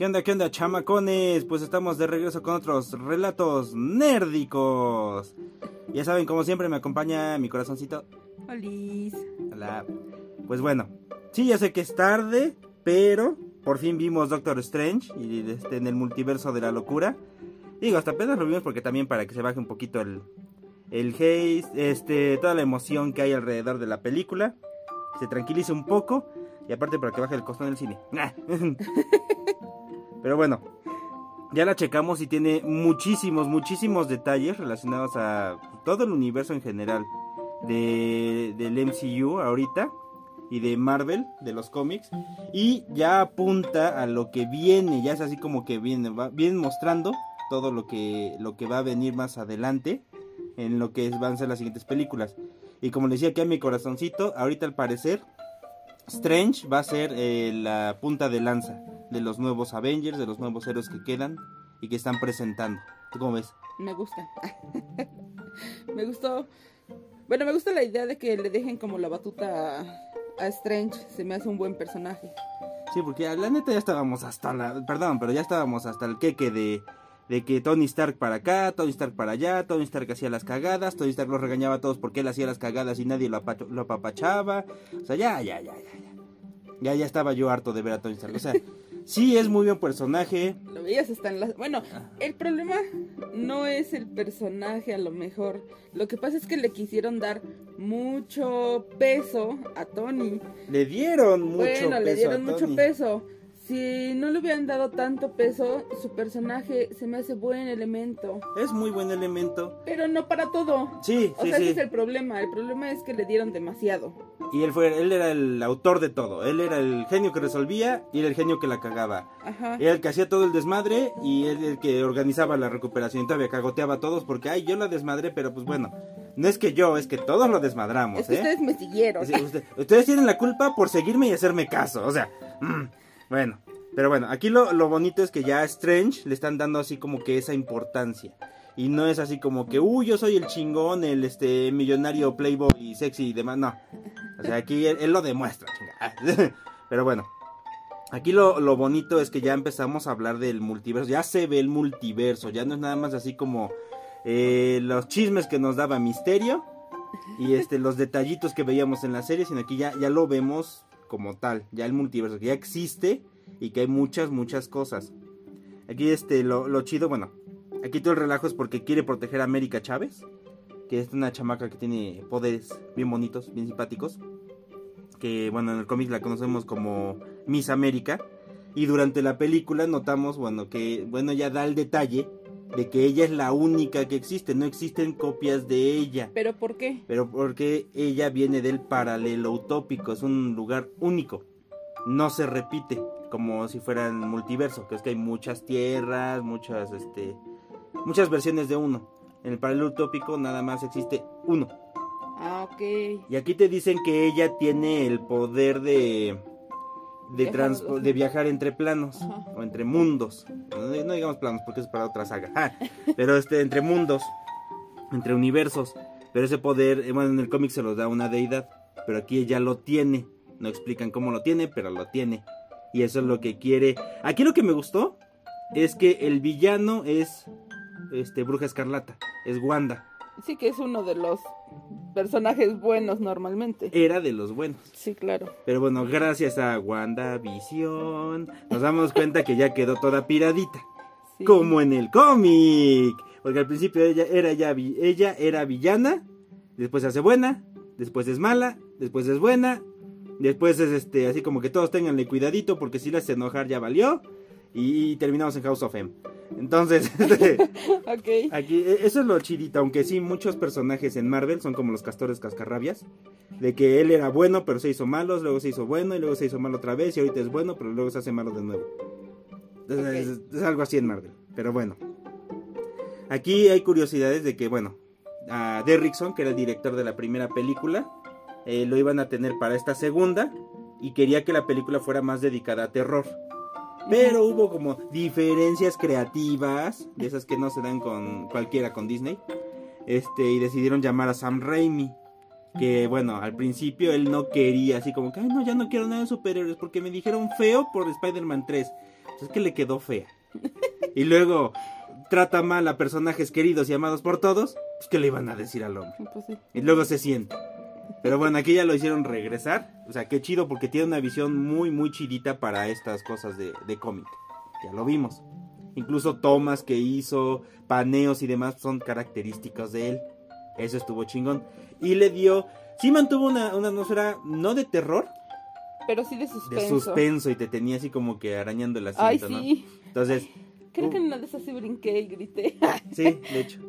¿Qué onda, qué onda, chamacones? Pues estamos de regreso con otros relatos nérdicos. Ya saben, como siempre, me acompaña mi corazoncito. Olis. Hola. Pues bueno, sí, ya sé que es tarde, pero por fin vimos Doctor Strange y este, en el multiverso de la locura. Digo, hasta apenas lo vimos porque también para que se baje un poquito el, el haze, este, toda la emoción que hay alrededor de la película. Se tranquilice un poco y aparte para que baje el costo en el cine. Pero bueno, ya la checamos y tiene muchísimos, muchísimos detalles relacionados a todo el universo en general de, del MCU ahorita y de Marvel, de los cómics. Y ya apunta a lo que viene, ya es así como que viene, va, viene mostrando todo lo que, lo que va a venir más adelante en lo que van a ser las siguientes películas. Y como les decía aquí a mi corazoncito, ahorita al parecer Strange va a ser eh, la punta de lanza de los nuevos Avengers, de los nuevos héroes que quedan y que están presentando. ¿Tú cómo ves? Me gusta. me gustó. Bueno, me gusta la idea de que le dejen como la batuta a, a Strange. Se me hace un buen personaje. Sí, porque la neta ya estábamos hasta la... Perdón, pero ya estábamos hasta el queque de de que Tony Stark para acá, Tony Stark para allá, Tony Stark hacía las cagadas, Tony Stark los regañaba a todos porque él hacía las cagadas y nadie lo, lo apapachaba. O sea, ya, ya, ya, ya, ya. Ya, ya estaba yo harto de ver a Tony Stark. O sea, sí es muy buen personaje. Lo veías hasta en las... Bueno, el problema no es el personaje a lo mejor. Lo que pasa es que le quisieron dar mucho peso a Tony. Le dieron mucho bueno, peso le dieron a mucho Tony. peso. Si no le hubieran dado tanto peso, su personaje se me hace buen elemento. Es muy buen elemento. Pero no para todo. Sí, O sí, sea, sí. ese es el problema. El problema es que le dieron demasiado. Y él fue, él era el autor de todo. Él era el genio que resolvía y era el genio que la cagaba. Ajá. Era el que hacía todo el desmadre y él el que organizaba la recuperación. Y todavía cagoteaba a todos porque, ay, yo la desmadré, pero pues bueno. No es que yo, es que todos lo desmadramos, Es que ¿eh? ustedes me siguieron. Sí, usted- ustedes tienen la culpa por seguirme y hacerme caso. O sea, mm, bueno. Pero bueno, aquí lo, lo bonito es que ya a Strange le están dando así como que esa importancia. Y no es así como que, uy, yo soy el chingón, el este millonario playboy sexy y demás. No. O sea, aquí él, lo demuestra, chinga. Pero bueno. Aquí lo, lo bonito es que ya empezamos a hablar del multiverso. Ya se ve el multiverso. Ya no es nada más así como eh, los chismes que nos daba Misterio y este los detallitos que veíamos en la serie, sino aquí ya, ya lo vemos como tal, ya el multiverso, que ya existe y que hay muchas, muchas cosas. Aquí este, lo, lo chido, bueno, aquí todo el relajo es porque quiere proteger a América Chávez, que es una chamaca que tiene poderes bien bonitos, bien simpáticos, que bueno, en el cómic la conocemos como Miss América, y durante la película notamos, bueno, que, bueno, ya da el detalle de que ella es la única que existe, no existen copias de ella. ¿Pero por qué? Pero porque ella viene del paralelo utópico, es un lugar único. No se repite como si fuera el multiverso, que es que hay muchas tierras, muchas este muchas versiones de uno. En el paralelo utópico nada más existe uno. Ah, ok. Y aquí te dicen que ella tiene el poder de de, de viajar entre planos Ajá. o entre mundos. No, no digamos planos porque es para otra saga. Ah, pero este entre mundos, entre universos. Pero ese poder, eh, bueno, en el cómic se lo da una deidad, pero aquí ella lo tiene. No explican cómo lo tiene, pero lo tiene. Y eso es lo que quiere. Aquí lo que me gustó es que el villano es este Bruja Escarlata, es Wanda. Sí que es uno de los personajes buenos normalmente. Era de los buenos. Sí, claro. Pero bueno, gracias a WandaVision nos damos cuenta que ya quedó toda piradita. Sí. Como en el cómic. Porque al principio ella era, ya, vi- ella era villana, después se hace buena, después es mala, después es buena, después es este así como que todos tenganle cuidadito porque si la hace enojar ya valió. Y, terminamos en House of M. Entonces, este. Aquí, e- eso es lo chidito, aunque sí, muchos personajes en Marvel son como los castores cascarrabias. De que él era bueno, pero se hizo malo, luego se hizo bueno, y luego se hizo malo otra vez, y ahorita es bueno, pero luego se hace malo de nuevo. Es, es- es algo así en Marvel, pero bueno. Aquí hay curiosidades de que, bueno, a Derrickson, que era el director de la primera película, eh, lo iban a tener para esta segunda, y quería que la película fuera más dedicada a terror. Pero hubo como diferencias creativas, de esas que no se dan con cualquiera con Disney. Este, y decidieron llamar a Sam Raimi. Que bueno, al principio él no quería, así como que, ay, no, ya no quiero nada de superhéroes, porque me dijeron feo por Spider-Man 3. Es que le quedó fea. Y luego trata mal a personajes queridos y amados por todos, pues ¿qué le iban a decir al hombre? Pues sí. Y luego se siente. Pero bueno, aquí ya lo hicieron regresar. O sea, qué chido porque tiene una visión muy, muy chidita para estas cosas de, de cómic. Ya lo vimos. Incluso tomas que hizo, paneos y demás son características de él. Eso estuvo chingón. Y le dio... Sí mantuvo una, una atmósfera no de terror, Pero sí de suspenso. de suspenso y te tenía así como que arañando el Ay, asiento, ¿no? sí. Entonces, Creo Uh. que en una de esas sí brinqué y grité. sí, de hecho.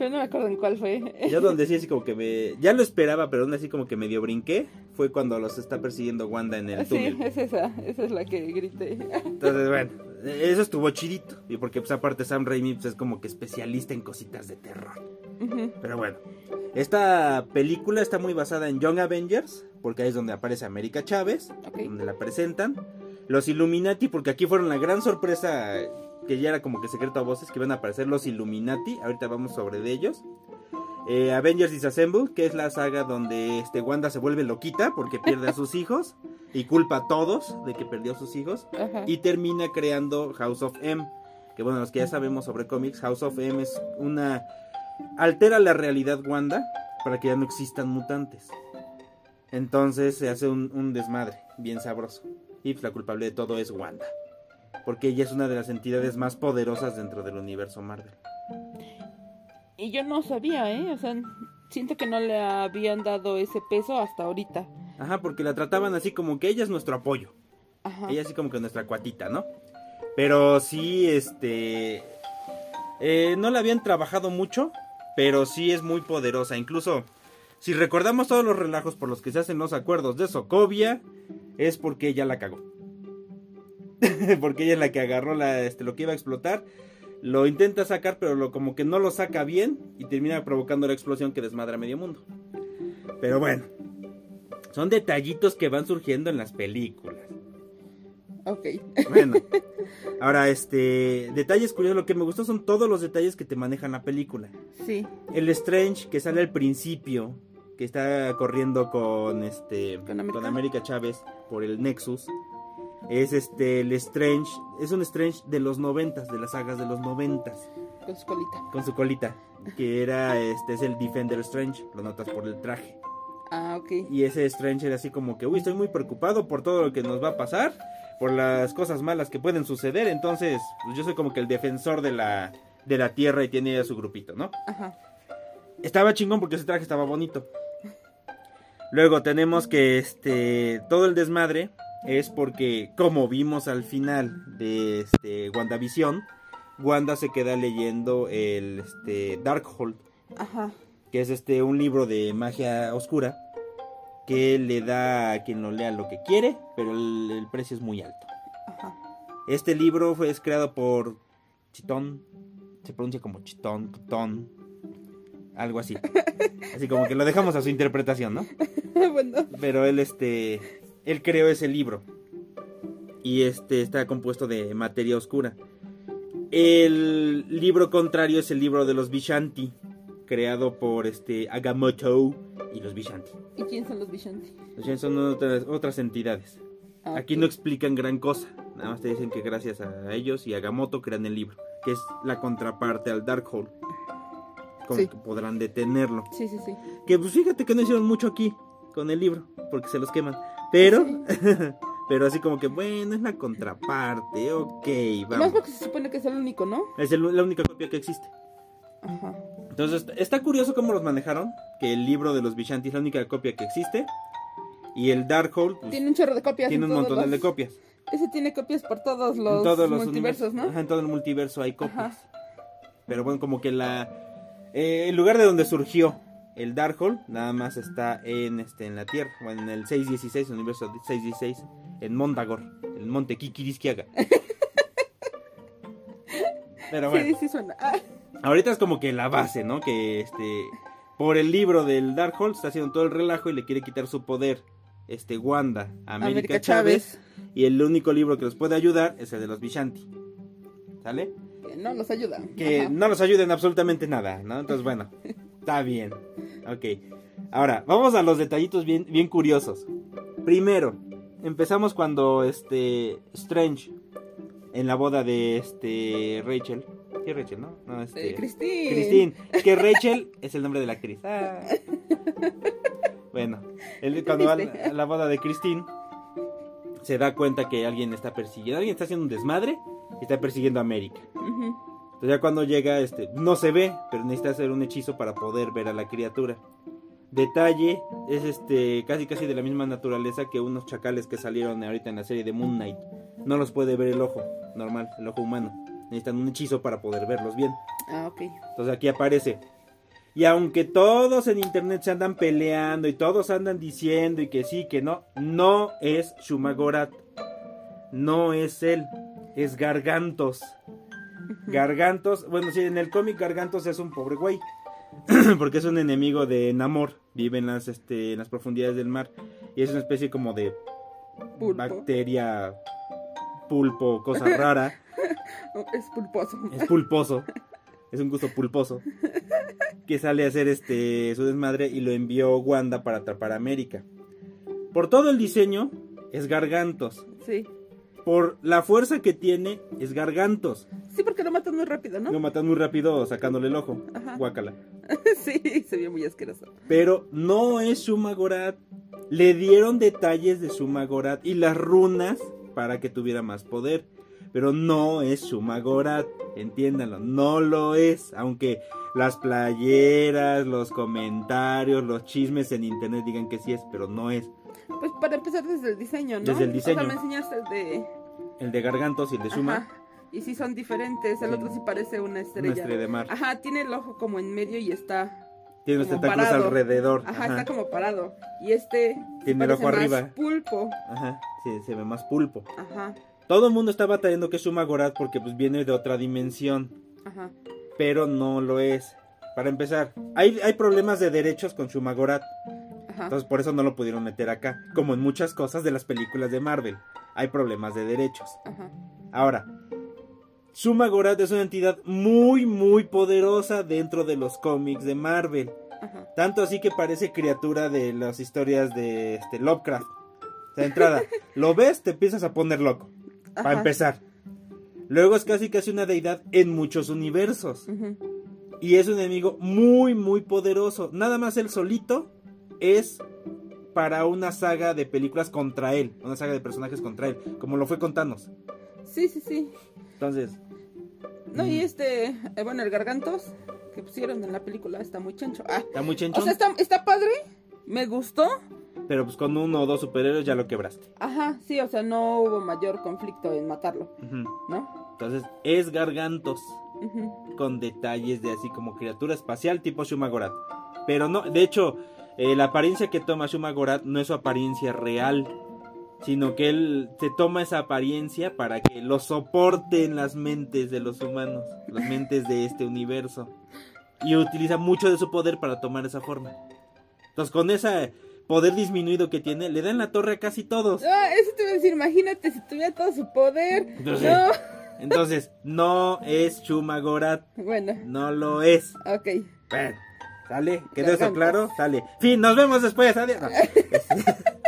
Pero no me acuerdo en cuál fue. Yo donde sí así como que me... Ya lo esperaba, pero aún así como que medio brinqué. Fue cuando los está persiguiendo Wanda en el Sí, túnel. es esa. Esa es la que grité. Entonces, bueno, eso estuvo chidito. Y porque pues aparte Sam Raimi pues, es como que especialista en cositas de terror. Pero bueno, esta película está muy basada en Young Avengers, porque ahí es donde aparece América Chávez, donde la presentan. Los Illuminati, porque aquí fueron la gran sorpresa, que ya era como que secreto a voces, que iban a aparecer los Illuminati. Ahorita vamos sobre de ellos. Eh, Avengers Disassemble, que es la saga donde este Wanda se vuelve loquita porque pierde a sus hijos y culpa a todos de que perdió a sus hijos Ajá. y termina creando House of M. Que bueno, los que ya sabemos sobre cómics, House of M es una... altera la realidad Wanda para que ya no existan mutantes. Entonces se hace un, un desmadre bien sabroso. Y pues, la culpable de todo es Wanda. Porque ella es una de las entidades más poderosas dentro del universo Marvel. Y yo no sabía, ¿eh? O sea, siento que no le habían dado ese peso hasta ahorita. Ajá, porque la trataban así como que ella es nuestro apoyo. Ajá. Ella así como que nuestra cuatita, ¿no? Pero sí, este... eh, no la habían trabajado mucho, pero sí es muy poderosa. Incluso, si recordamos todos los relajos por los que se hacen los acuerdos de Sokovia, es porque ella la cagó. porque ella es la que agarró la, este, lo que iba a explotar. Lo intenta sacar, pero lo, como que no lo saca bien y termina provocando la explosión que desmadra medio mundo. Pero bueno, son detallitos que van surgiendo en las películas. Ok. Bueno, ahora este detalles curiosos, lo que me gustó son todos los detalles que te manejan la película. Sí. El Strange que sale al principio, que está corriendo con este ¿Con América? América Chávez por el Nexus, es este el Strange, es un Strange de los noventas, de las sagas de los noventas, Con su colita. con su colita, que era este es el Defender Strange, lo notas por el traje. Ah, ok. Y ese Strange era así como que, uy, estoy muy preocupado por todo lo que nos va a pasar, por las cosas malas que pueden suceder, entonces pues yo soy como que el defensor de la, de la Tierra y tiene a su grupito, ¿no? Ajá. Estaba chingón porque ese traje estaba bonito. Luego tenemos que este todo el desmadre es porque como vimos al final de este WandaVision, Wanda se queda leyendo el este Darkhold Ajá. que es este un libro de magia oscura que le da a quien lo lea lo que quiere, pero el, el precio es muy alto. Ajá. Este libro fue es creado por Chitón, se pronuncia como Chitón, Chitón, algo así. Así como que lo dejamos a su interpretación, ¿no? bueno. Pero él este él creó ese libro. Y este está compuesto de materia oscura. El libro contrario es el libro de los Vishanti, creado por este Agamotto y los Vishanti. ¿Y quién son los Vishanti? Los Vishanti son otras, otras entidades. Ah, Aquí no explican gran cosa. Nada más te dicen que gracias a ellos y a Agamotto crean el libro, que es la contraparte al Darkhold. Como Sí. que podrán detenerlo. Sí, sí, sí. Que pues fíjate que no hicieron mucho aquí con el libro, porque se los queman. Pero, pero así como que, bueno, es la contraparte, ok, Más vamos. porque se supone que es el único, ¿no? Es el- la única copia que existe. Ajá. Entonces, está curioso cómo los manejaron, que el libro de los Vishanti es la única copia que existe. Y el Darkhold pues, Tiene un chorro de copias. tiene en un montón de copias. Ese tiene copias por todos los, en todos los multiversos, universos, ¿no? Ajá, en todo el multiverso hay copias. Ajá. Pero bueno, como que la eh, el lugar de donde surgió el Darkhold nada más está en este en la Tierra, bueno, en el 616, el universo 616 en Mondagor, el monte Kikirisquiaga. Pero bueno, Sí, sí suena. Ah, ahorita es como que la base, ¿no? Que este por el libro del Darkhold está haciendo todo el relajo y le quiere quitar su poder este Wanda América, América Chávez, Chávez. y el único libro que los puede ayudar es el de los Vishanti. ¿Sale? que no nos ayuda. que Ajá. no nos ayuden absolutamente nada, ¿no? Entonces, bueno, está bien. Ok. Ahora, vamos a los detallitos bien, bien curiosos. Primero, empezamos cuando este Strange en la boda de este Rachel. ¿Qué Rachel, no? No, este. Eh, Christine. Christine. Es que Rachel es el nombre de la actriz. Ah. Bueno, él, cuando va a la boda de Christine, se da cuenta que alguien está persiguiendo. Alguien está haciendo un desmadre y está persiguiendo a América. Entonces ya cuando llega, este, no se ve, pero necesita hacer un hechizo para poder ver a la criatura. Detalle, es este, casi casi de la misma naturaleza que unos chacales que salieron ahorita en la serie de Moon Knight. No los puede ver el ojo, normal, el ojo humano. Necesitan un hechizo para poder verlos bien. Ah, ok. Entonces aquí aparece. Y aunque todos en internet se andan peleando y todos andan diciendo y que sí, que no, no es Shumagorat. No es él, es Gargantos. Gargantos, bueno, sí, en el cómic Gargantos es un pobre güey. Porque es un enemigo de Namor. Vive en las, este, en las profundidades del mar. Y es una especie como de Pulpo. bacteria, pulpo, cosa rara. Es pulposo. Es pulposo. Es un gusto pulposo. Que sale a hacer este su desmadre y lo envió Wanda para atrapar a América. Por todo el diseño es Gargantos. Sí. Por la fuerza que tiene es Gargantos. Sí, porque lo matan muy rápido, ¿no? Lo matan muy rápido sacándole el ojo. Ajá. Guácala. sí, se vio muy asqueroso. Pero no es Shumagorat. Le dieron detalles de Shumagorat y las runas para que tuviera más poder. Pero no es Shumagorat. Entiéndanlo, no lo es. Aunque las playeras, los comentarios, los chismes en internet digan que sí es, pero no es. Pues para empezar desde el diseño, ¿no? Desde el diseño. O sea, me enseñaste el de... El de Gargantos y el de Shuma, Ajá. Y sí son diferentes. El Sí. otro sí parece una estrella. una estrella de mar. Ajá, tiene el ojo como en medio y está... Tiene los tentáculos parado. alrededor. Ajá, Ajá, está como parado. Y este... Tiene el ojo más arriba. pulpo. Ajá, sí, se ve más pulpo. Ajá, Todo el mundo está batallando que es Shumagorat porque pues viene de otra dimensión. ajá. pero no lo es. Para empezar, hay, hay problemas de derechos con Shumagorat, Ajá. entonces por eso no lo pudieron meter acá, como en muchas cosas de las películas de Marvel. Hay problemas de derechos. Ajá. Ahora, Shumagorat es una entidad muy, muy poderosa dentro de los cómics de Marvel. Ajá. Tanto así que parece criatura de las historias de este, Lovecraft. O sea, de entrada, lo ves, te empiezas a poner loco. Para empezar. Luego es casi casi una deidad en muchos universos. Y es un enemigo muy, muy poderoso. Nada más él solito es para una saga de películas contra él. Una saga de personajes contra él. Como lo fue con Thanos. Sí, sí, sí. Entonces, No, y Mm. este, eh, bueno, el gargantos que pusieron en la película está muy chancho. Ah, está muy o chenchón. sea, está, está padre, me gustó. Pero pues con uno o dos superhéroes ya lo quebraste. Ajá, sí, o sea, no hubo mayor conflicto en matarlo, Ujú. ¿no? Entonces, es Gargantos. Ujú. Con detalles de así como criatura espacial tipo Shumagorat. Pero no, de hecho, eh, la apariencia que toma Shumagorat no es su apariencia real. Sino que él se toma esa apariencia para que lo soporten las mentes de los humanos, las mentes de este universo. Y utiliza mucho de su poder para tomar esa forma. Entonces, con ese poder disminuido que tiene, le dan la torre a casi todos. Ah, eso te iba a decir, imagínate si tuviera todo su poder. Entonces- No. Entonces, no es Shumagorat, Bueno, no lo es. ok. Bueno, ¿sale? ¿Quedó eso claro? Sale. Fin, nos vemos después. Adiós. No,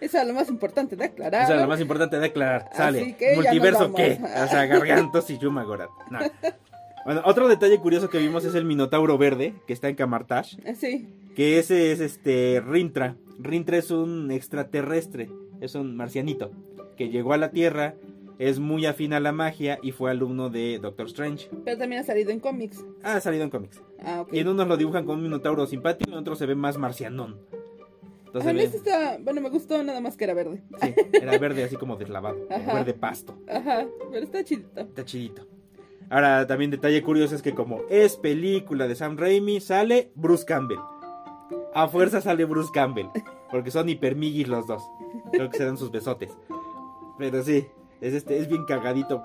Eso es lo más importante de aclarar. Eso es lo más importante de aclarar. Sale. Que ¿Multiverso qué? O sea, Gargantos y Shumagorat. No. Bueno, otro detalle curioso que vimos es el Minotauro verde, que está en Camartash. Ah, Sí, Que ese es este Rintra. Rintra es un extraterrestre. Es un marcianito. Que llegó a la Tierra. Es muy afín a la magia y fue alumno de Doctor Strange. pero también ha salido en cómics. Ha salido en cómics. Ah. Y en unos lo dibujan con un minotauro simpático y en otros se ve más marcianón. Entonces a mí ve- este está, bueno, me gustó nada más que era verde. sí, era verde así como deslavado, como verde pasto. Ajá, pero está chidito. Está chidito. Ahora también detalle curioso es que como es película de Sam Raimi, sale Bruce Campbell. A fuerza sale Bruce Campbell, porque son hipermiguis los dos. Creo que se dan sus besotes. Pero sí, es este es bien cagadito.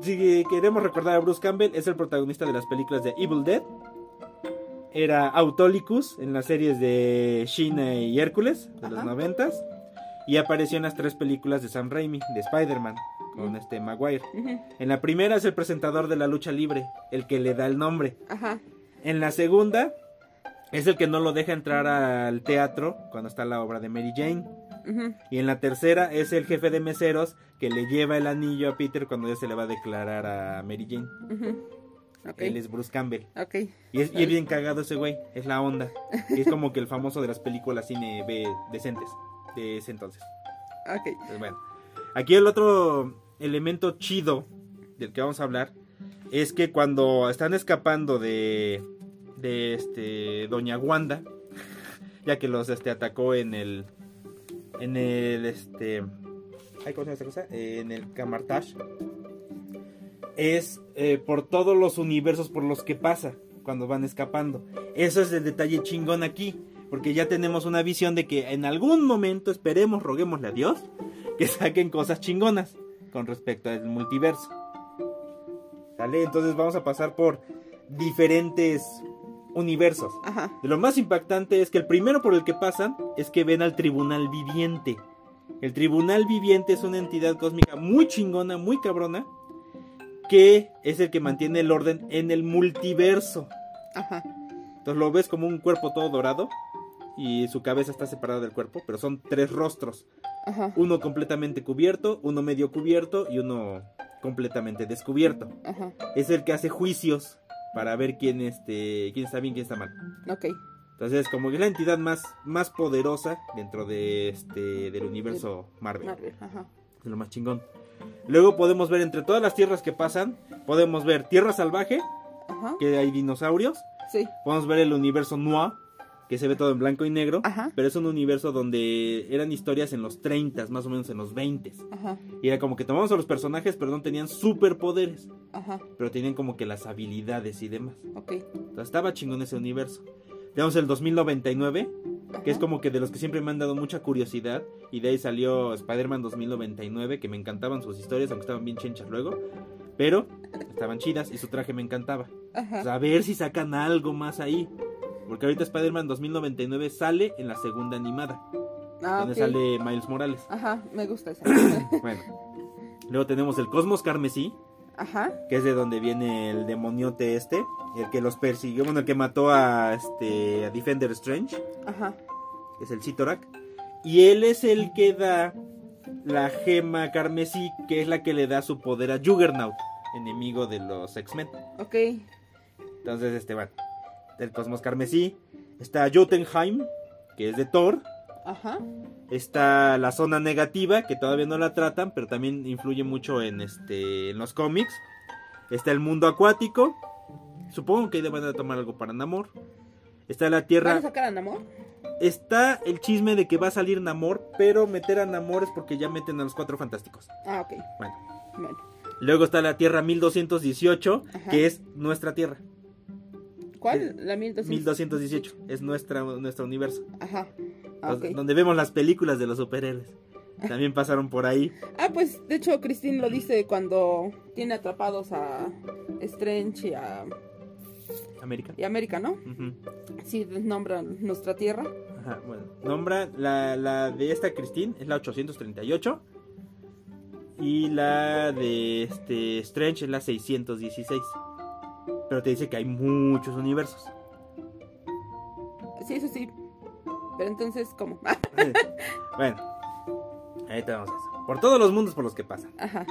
Si queremos recordar a Bruce Campbell, es el protagonista de las películas de Evil Dead. Era Autolicus en las series de Sheena y Hércules de los noventas. Y apareció en las tres películas de Sam Raimi, de Spider-Man, con Mm. este Maguire. En la primera es el presentador de la lucha libre, el que le da el nombre. Ajá, En la segunda es el que no lo deja entrar al teatro cuando está la obra de Mary Jane. Y en la tercera es el jefe de meseros que le lleva el anillo a Peter cuando ya se le va a declarar a Mary Jane. ujú. Ok, Él es Bruce Campbell. ok. Y es, y es bien cagado ese güey, es la onda. Y es como que el famoso de las películas cine B decentes de ese entonces. Ok. Pues bueno, aquí el otro elemento chido del que vamos a hablar es que cuando están escapando de, de este Doña Wanda, ya que los este atacó en el en el este ay, ¿cómo se llama esta cosa? en el Camartage es eh, por todos los universos por los que pasa cuando van escapando. Eso es el detalle chingón aquí, porque ya tenemos una visión de que en algún momento esperemos, roguémosle a Dios que saquen cosas chingonas con respecto al multiverso. ¿Sale? Entonces vamos a pasar por diferentes universos. Ajá. De lo más impactante es que el primero por el que pasan es que ven al tribunal viviente. El tribunal viviente es una entidad cósmica muy chingona, muy cabrona, que es el que mantiene el orden en el multiverso. Ajá. Entonces lo ves como un cuerpo todo dorado y su cabeza está separada del cuerpo, pero son tres rostros. Ajá. Uno completamente cubierto, uno medio cubierto y uno completamente descubierto. Ajá. Es el que hace juicios para ver quién, este, quién está bien, quién está mal. Ok. Entonces, como que es la entidad más, más poderosa dentro de este del universo Marvel. Marvel. Ajá. Es lo más chingón. Luego podemos ver entre todas las tierras que pasan, podemos ver Tierra Salvaje, Ajá. que hay dinosaurios. Sí. Podemos ver el universo Noir, que se ve todo en blanco y negro. Ajá. Pero es un universo donde eran historias en los 30, más o menos en los 20. Ajá. Y era como que tomamos a los personajes, pero no tenían superpoderes. Ajá. Pero tenían como que las habilidades y demás. Ok. Entonces, estaba chingón ese universo. Tenemos el 2099, que es como que de los que siempre me han dado mucha curiosidad. Y de ahí salió Spider-Man 2099, que me encantaban sus historias, aunque estaban bien chenchas luego. Pero estaban chidas y su traje me encantaba. Ajá. O sea, a ver si sacan algo más ahí. Porque ahorita Spider-Man 2099 sale en la segunda animada, Ah, donde sale Miles Morales. Ajá. Me gusta esa. Bueno. Luego tenemos el Cosmos Carmesí, Ajá. que es de donde viene el demoniote este, el que los persiguió, bueno, el que mató a este a Defender Strange, Ajá. que es el Sitorak, y él es el que da la gema carmesí, que es la que le da su poder a Juggernaut, enemigo de los X-Men. Ok. Entonces, este, bueno, del Cosmos Carmesí, está Jotunheim, que es de Thor, Ajá. está la zona negativa, que todavía no la tratan, pero también influye mucho en este en los cómics. Está el mundo acuático. Supongo que ahí van a tomar algo para Namor. Está la ¿Van a tierra. sacar a Namor? Está el chisme de que va a salir Namor, pero meter a Namor es porque ya meten a los cuatro fantásticos. Ah, ok. Bueno. Bueno. Luego está la tierra 1218, Ajá. que es nuestra tierra. ¿Cuál? La 1200. 1218 es nuestra, nuestro universo. Ajá. Ah, Donde- vemos las películas de los superhéroes. También pasaron por ahí. Ah, pues de hecho Christine lo dice cuando tiene atrapados a Strange y a, América. y América, ¿no? Sí, nombran nuestra tierra. Ajá, bueno. Nombra la, la de esta Christine, es la 838. Y la de este Strange es la 616. Pero te dice que hay muchos universos. Sí, eso sí. Pero entonces, ¿cómo? bueno, ahí tenemos eso. Por todos los mundos por los que pasan. Ajá,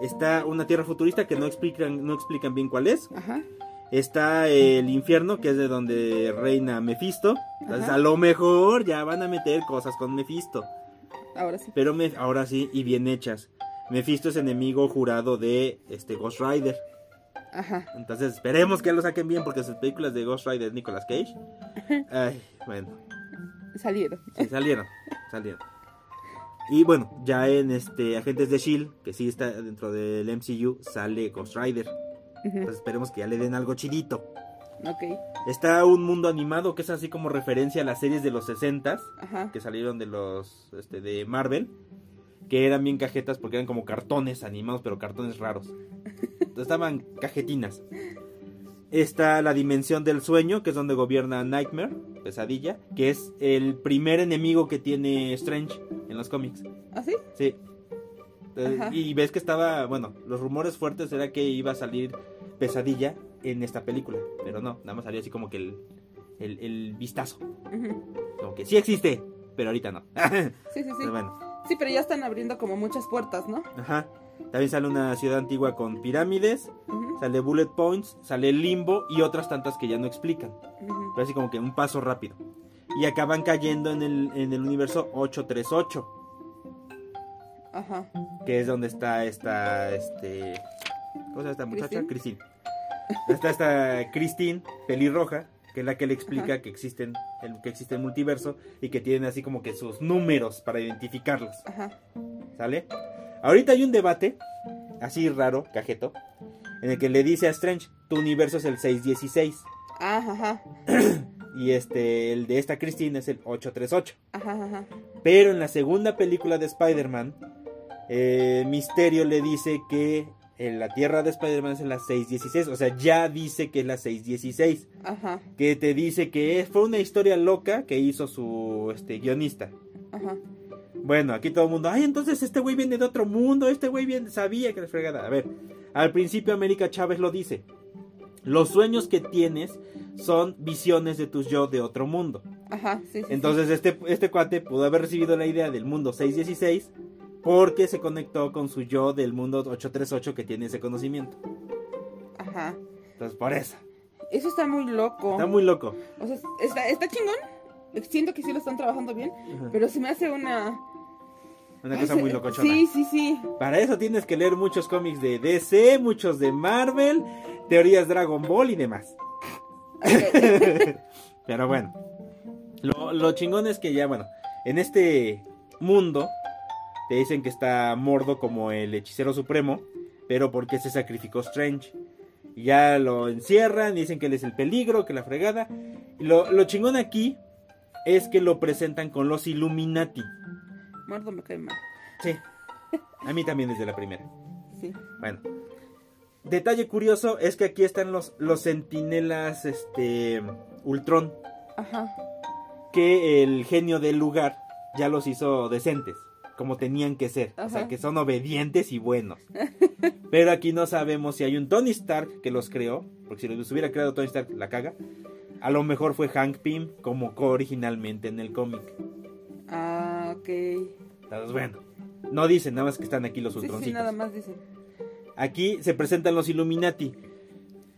Está una tierra futurista que no explican, no explican bien cuál es. ajá. Está el infierno, que es de donde reina Mephisto. Entonces, a lo mejor ya van a meter cosas con Mephisto. Ahora sí. Pero me- ahora sí, y bien hechas. Mephisto es enemigo jurado de este Ghost Rider. Ajá. Entonces esperemos que lo saquen bien porque sus películas de Ghost Rider Nicolas Cage. Ay, bueno, Salieron. sí salieron, salieron. Y bueno, ya en este Agentes de Shield, que sí está dentro del MCU, sale Ghost Rider. Entonces esperemos que ya le den algo chidito. Ok. Está un mundo animado que es así como referencia a las series de los 60s Ajá. que salieron de los este, de Marvel, que eran bien cajetas porque eran como cartones animados, pero cartones raros. Entonces estaban cajetinas. Está la dimensión del sueño, que es donde gobierna Nightmare, pesadilla, que es el primer enemigo que tiene Strange en los cómics. ¿Ah, sí? Sí. Ajá. y ves que estaba, bueno, los rumores fuertes era que iba a salir pesadilla en esta película, pero no, nada más salió así como que el, el, el vistazo. Como que sí existe, pero ahorita no. Sí, sí, sí. Pero bueno, Sí, pero ya están abriendo como muchas puertas, ¿no? ajá. También sale una ciudad antigua con pirámides, sale bullet points, sale limbo y otras tantas que ya no explican. Pero así como que un paso rápido. Y acaban cayendo en el, en el universo 838, Ajá. que es donde está esta, este... ¿Cómo se llama esta muchacha? ¿Christine? Christine. Está esta Christine, pelirroja, que es la que le explica Ajá. que existen el, que existe el multiverso y que tienen así como que sus números para identificarlos. Ajá. ¿Sale? Ahorita hay un debate, así raro, cajeto, en el que le dice a Strange, tu universo es el 616. Ajá, ajá. Y este, el de esta Christine es el 838. Ajá, ajá. Pero en la segunda película de Spider-Man, eh, Misterio le dice que en la Tierra de Spider-Man es la 616. O sea, ya dice que es la 616. Ajá. Que te dice que fue una historia loca que hizo su este, guionista. Ajá. Bueno, aquí todo el mundo, ay, entonces este güey viene de otro mundo, este güey viene, sabía que la fregada. A ver, al principio América Chávez lo dice. Los sueños que tienes son visiones de tus yo de otro mundo. Ajá. Sí, sí. Entonces este, este cuate pudo haber recibido la idea del mundo 616 porque se conectó con su yo del mundo 838 que tiene ese conocimiento. Ajá. Entonces por eso. Eso está muy loco. Está muy loco. O sea, está, está chingón. Siento que sí lo están trabajando bien. Ajá. Pero se me hace una. Una cosa muy locochona. Sí, sí, sí. Para eso tienes que leer muchos cómics de DC, muchos de Marvel, teorías Dragon Ball y demás. Pero bueno, lo, lo chingón es que ya, bueno, en este mundo te dicen que está Mordo como el hechicero supremo, pero porque se sacrificó Strange. Ya lo encierran, dicen que él es el peligro, que la fregada. Lo, lo chingón aquí es que lo presentan con los Illuminati. Muerto me cae mal. Sí, a mí también desde la primera. Sí. Bueno. Detalle curioso es que aquí están los, los sentinelas este, Ultron. Ajá. que el genio del lugar ya los hizo decentes, como tenían que ser, o sea, que son obedientes y buenos. Pero aquí no sabemos si hay un Tony Stark que los creó, porque si los hubiera creado Tony Stark la caga. A lo mejor fue Hank Pym como originalmente en el cómic. Ah, ok. Entonces, bueno, no dicen nada más que están aquí los Sí, sí, Ultroncitos. nada más dicen. Aquí se presentan los Illuminati.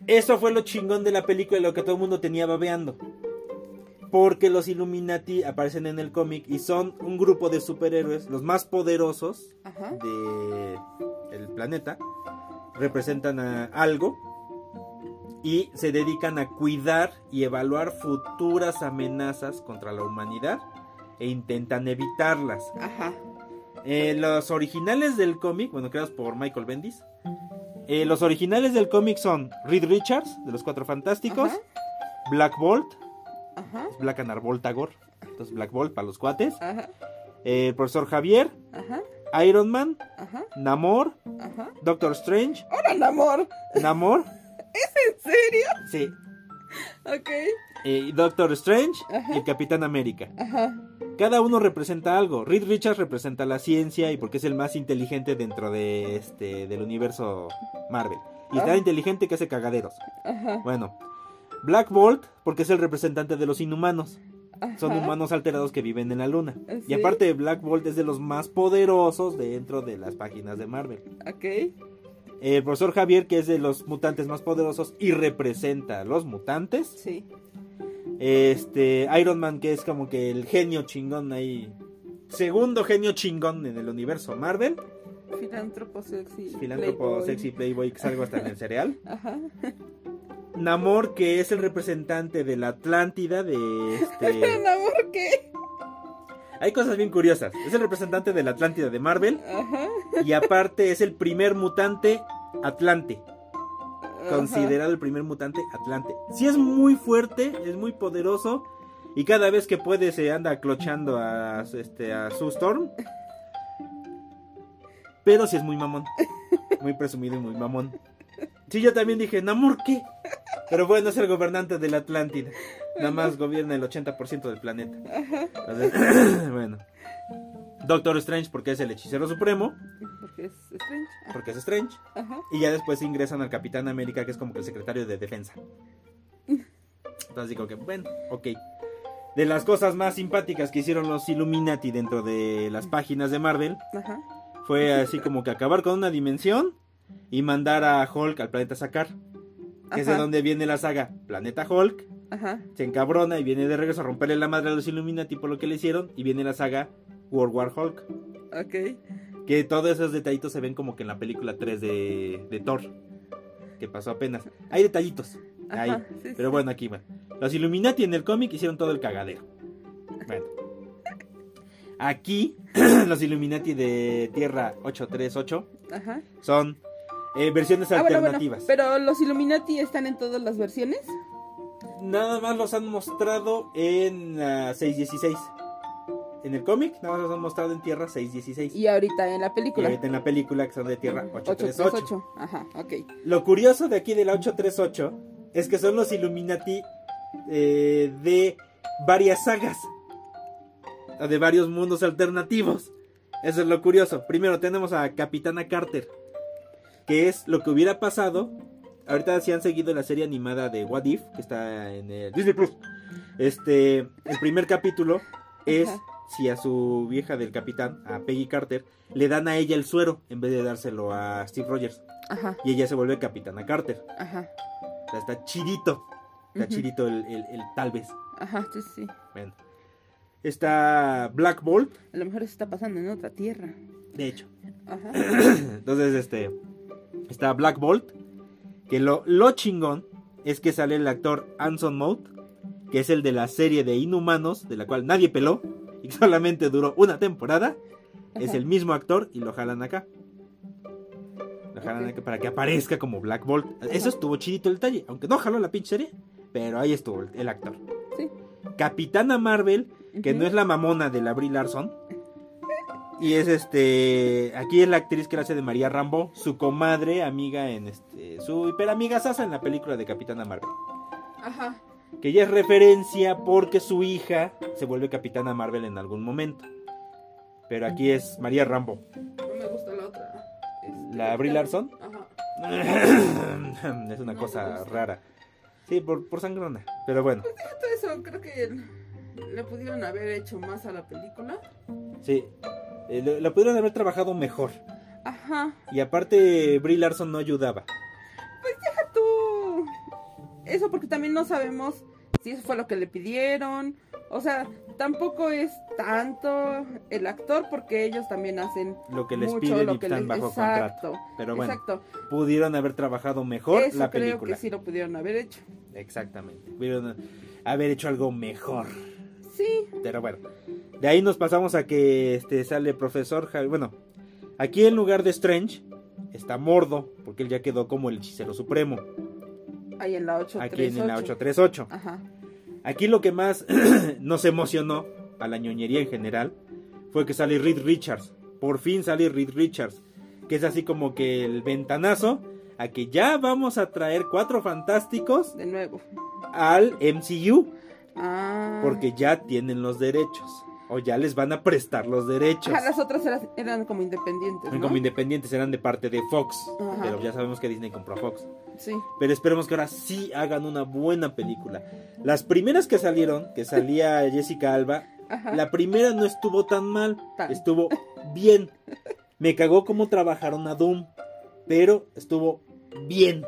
Eso fue lo chingón de la película y lo que todo el mundo tenía babeando. Porque los Illuminati aparecen en el cómic y son un grupo de superhéroes, los más poderosos Ajá. de el planeta. Representan a algo y se dedican a cuidar y evaluar futuras amenazas contra la humanidad e intentan evitarlas. Ajá. Eh, los originales del cómic, bueno, creados por Michael Bendis. eh, los originales del cómic son Reed Richards, de los Cuatro Fantásticos, Ajá. Black Bolt, Ajá. Black Anar Voltagor, entonces Black Bolt para los cuates, Ajá. eh, el profesor Javier, Ajá. Iron Man, Ajá. Namor, Ajá. Doctor Strange, ¡Hola, amor! Namor, ¿En serio? sí, Ok. Doctor Strange Ajá. y Capitán América. Ajá. Cada uno representa algo. Reed Richards representa la ciencia y porque es el más inteligente dentro de este del universo Marvel. Y está Ah. inteligente que hace cagaderos. Ajá. Bueno, Black Bolt porque es el representante de los inhumanos. Son humanos alterados que viven en la luna. Sí. Y aparte Black Bolt es de los más poderosos dentro de las páginas de Marvel. Ok. El profesor Javier que es de los mutantes más poderosos y representa a los mutantes. Sí. Este, Iron Man, que es como que el genio chingón ahí. Segundo genio chingón en el universo Marvel. Filántropo sexy. Filántropo, playboy. sexy playboy, que salgo hasta en el cereal. Ajá. Namor, que es el representante de la Atlántida de este. amor qué? Hay cosas bien curiosas. Es el representante de la Atlántida de Marvel. Ajá. Y aparte es el primer mutante Atlante. Considerado el primer mutante Atlante. Sí es muy fuerte, es muy poderoso. Y cada vez que puede se anda clochando a, este, a Sue Storm. Pero sí es muy mamón. Muy presumido y muy mamón. Sí, yo también dije, Namor, ¿qué? Pero bueno, es el gobernante de la Atlántida. Nada más gobierna el 80% del planeta. Entonces, bueno. Doctor Strange porque es el hechicero supremo. Porque es Strange. Ah, Porque es Strange. Ajá. Y ya después ingresan al Capitán América, que es como que el secretario de defensa. Entonces digo que, bueno, ok. de las cosas más simpáticas que hicieron los Illuminati dentro de las páginas de Marvel Ajá. fue así como que acabar con una dimensión y mandar a Hulk al planeta Sakar. Que es de donde viene la saga Planeta Hulk. Ajá. Se encabrona y viene de regreso a romperle la madre a los Illuminati por lo que le hicieron. Y viene la saga World War Hulk. Ok. Que todos esos detallitos se ven como que en la película 3 de, de Thor. Que pasó apenas. Hay detallitos. Ahí. Ajá, sí, Pero sí. bueno, aquí va. Los Illuminati en el cómic hicieron todo el cagadero. Bueno. Aquí, los Illuminati de Tierra 838 Ajá. son eh, versiones Ah, bueno, bueno. alternativas. Pero los Illuminati están en todas las versiones. Nada más los han mostrado en la 616. En el cómic, nada más los han mostrado en Tierra 616. Y, Y ahorita en la película. ahorita en la película que son de Tierra 838. 838. Ajá, ok. Lo curioso de aquí de la 838 es que son los Illuminati eh, de varias sagas. De varios mundos alternativos. Eso es lo curioso. Primero tenemos a Capitana Carter. Que es lo que hubiera pasado. Ahorita si han seguido la serie animada de What If. Que está en el Disney Plus. Este. El primer capítulo es Ajá. Si a su vieja del capitán, a Peggy Carter, le dan a ella el suero en vez de dárselo a Steve Rogers. Ajá, Y ella se vuelve Capitana Carter. ajá. O sea, está chidito. Está Ujú. chidito el, el- el tal vez. Ajá, sí, sí. Bueno. Está Black Bolt, A lo mejor eso está pasando en otra tierra. de hecho. Ajá. Entonces, este. Está Black Bolt. Que lo, lo chingón es que sale el actor Anson Mount. Que es el de la serie de Inhumanos. De la cual nadie peló. Y solamente duró una temporada. Es el mismo actor y lo jalan acá. Lo jalan acá para que aparezca como Black Bolt. Eso estuvo chidito el detalle. Aunque no jaló la pinche serie. Pero ahí estuvo el, actor. Sí. Capitana Marvel, que no es la mamona de la Brie Larson. Y es este. Aquí es la actriz que la hace de María Rambo, su comadre, amiga en este. Su hiperamiga Sasa en la película de Capitana Marvel. Ajá. Que ya es referencia porque su hija se vuelve Capitana Marvel en algún momento. Pero aquí es María Rambo. No me gusta la otra. Este, ¿La Brie Larson? Ajá. es una No cosa rara. Sí, por, por sangrona. Pero bueno, Todo eso creo que le pudieron haber hecho más a la película. sí. Eh, lo pudieron haber trabajado mejor. Ajá. Y aparte, Brie Larson no ayudaba. Eso porque también no sabemos si eso fue lo que le pidieron. O sea, tampoco es tanto el actor porque ellos también hacen Lo que les mucho piden lo y que están les- bajo exacto, contrato. Pero bueno, Exacto. pudieron haber trabajado mejor Eso la creo película. que sí lo pudieron haber hecho. Exactamente. Pudieron haber hecho algo mejor. Sí. Pero bueno. De ahí nos pasamos a que este sale profesor Javi- Bueno, aquí en lugar de Strange está Mordo, porque él ya quedó como el hechicero supremo. Ahí en la 838. Aquí en la 838. Ajá. Aquí lo que más nos emocionó a la ñoñería en general fue que sale Reed Richards. Por fin sale Reed Richards. Que es así como que el ventanazo a que ya vamos a traer cuatro fantásticos De nuevo. al MCU. Ah. Porque ya tienen los derechos. O ya les van a prestar los derechos. Ajá, las otras eran, eran como independientes. Eran ¿no? Como independientes, eran de parte de Fox. Ajá. Pero ya sabemos que Disney compró a Fox. Sí. Pero esperemos que ahora sí hagan una buena película. Las primeras que salieron, que salía Jessica Alba, Ajá. la primera no estuvo tan mal. Tan. Estuvo bien. Me cagó cómo trabajaron a Doom. Pero estuvo bien.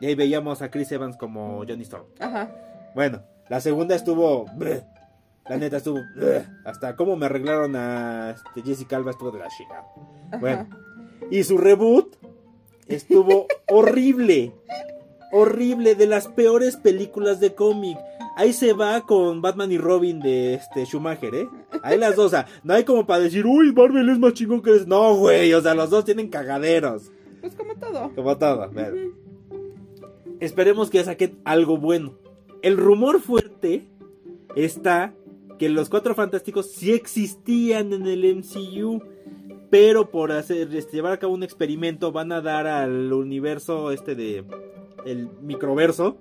Y ahí veíamos a Chris Evans como Johnny Storm. Ajá. Bueno, la segunda estuvo. bleh. La neta estuvo. Hasta cómo me arreglaron a este, Jessica Alba estuvo de la chica. Bueno. Y su reboot estuvo horrible. Horrible, de las peores películas de cómic. Ahí se va con Batman y Robin de este Schumacher, ¿eh? Ahí las dos, o sea, no hay como para decir, uy, Marvel es más chingón que es. No, güey, o sea, los dos tienen cagaderos. Pues como todo. Como todo, pero- Esperemos que saquen algo bueno. El rumor fuerte está que los cuatro fantásticos sí existían en el MCU, pero por hacer este, llevar a cabo un experimento van a dar al universo este de el microverso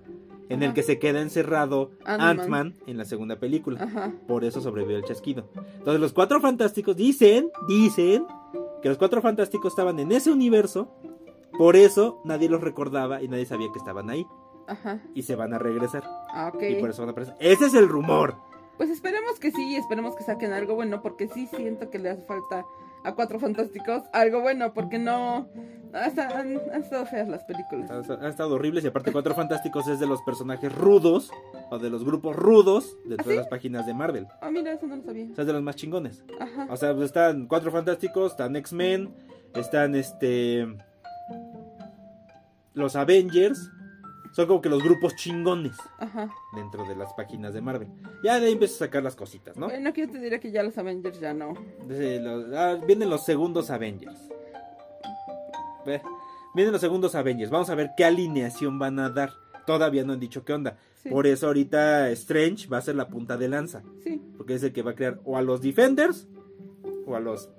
en el que se queda encerrado Ant-Man. En la segunda película. Ajá. Por eso sobrevivió el chasquido. Entonces los cuatro fantásticos dicen, dicen que los cuatro fantásticos estaban en ese universo. Por eso nadie los recordaba y nadie sabía que estaban ahí. Ajá. Y se van a regresar. Ah. Y por eso van a aparecer. Ese es el rumor. Pues esperemos que sí, esperemos que saquen algo bueno, porque sí siento que le hace falta a Cuatro Fantásticos algo bueno, porque no... Hasta han, han estado feas las películas. Han, han estado horribles y aparte Cuatro Fantásticos es de los personajes rudos o de los grupos rudos de todas sí? las páginas de Marvel. Ah, mira, eso no lo sabía. O sea, es de los más chingones. Ajá. O sea, pues están Cuatro Fantásticos, están X-Men, están este... Los Avengers. Son como que los grupos chingones Ajá. dentro de las páginas de Marvel. Ya de ahí empiezas a sacar las cositas, ¿no? Bueno, aquí yo te diría que ya los Avengers ya no. Desde los- ah, vienen los segundos Avengers. Ve, Vienen los segundos Avengers. Vamos a ver qué alineación van a dar. Todavía no han dicho qué onda. Sí. Por eso ahorita Strange va a ser la punta de lanza. Sí. Porque es el que va a crear o a los Defenders o a los,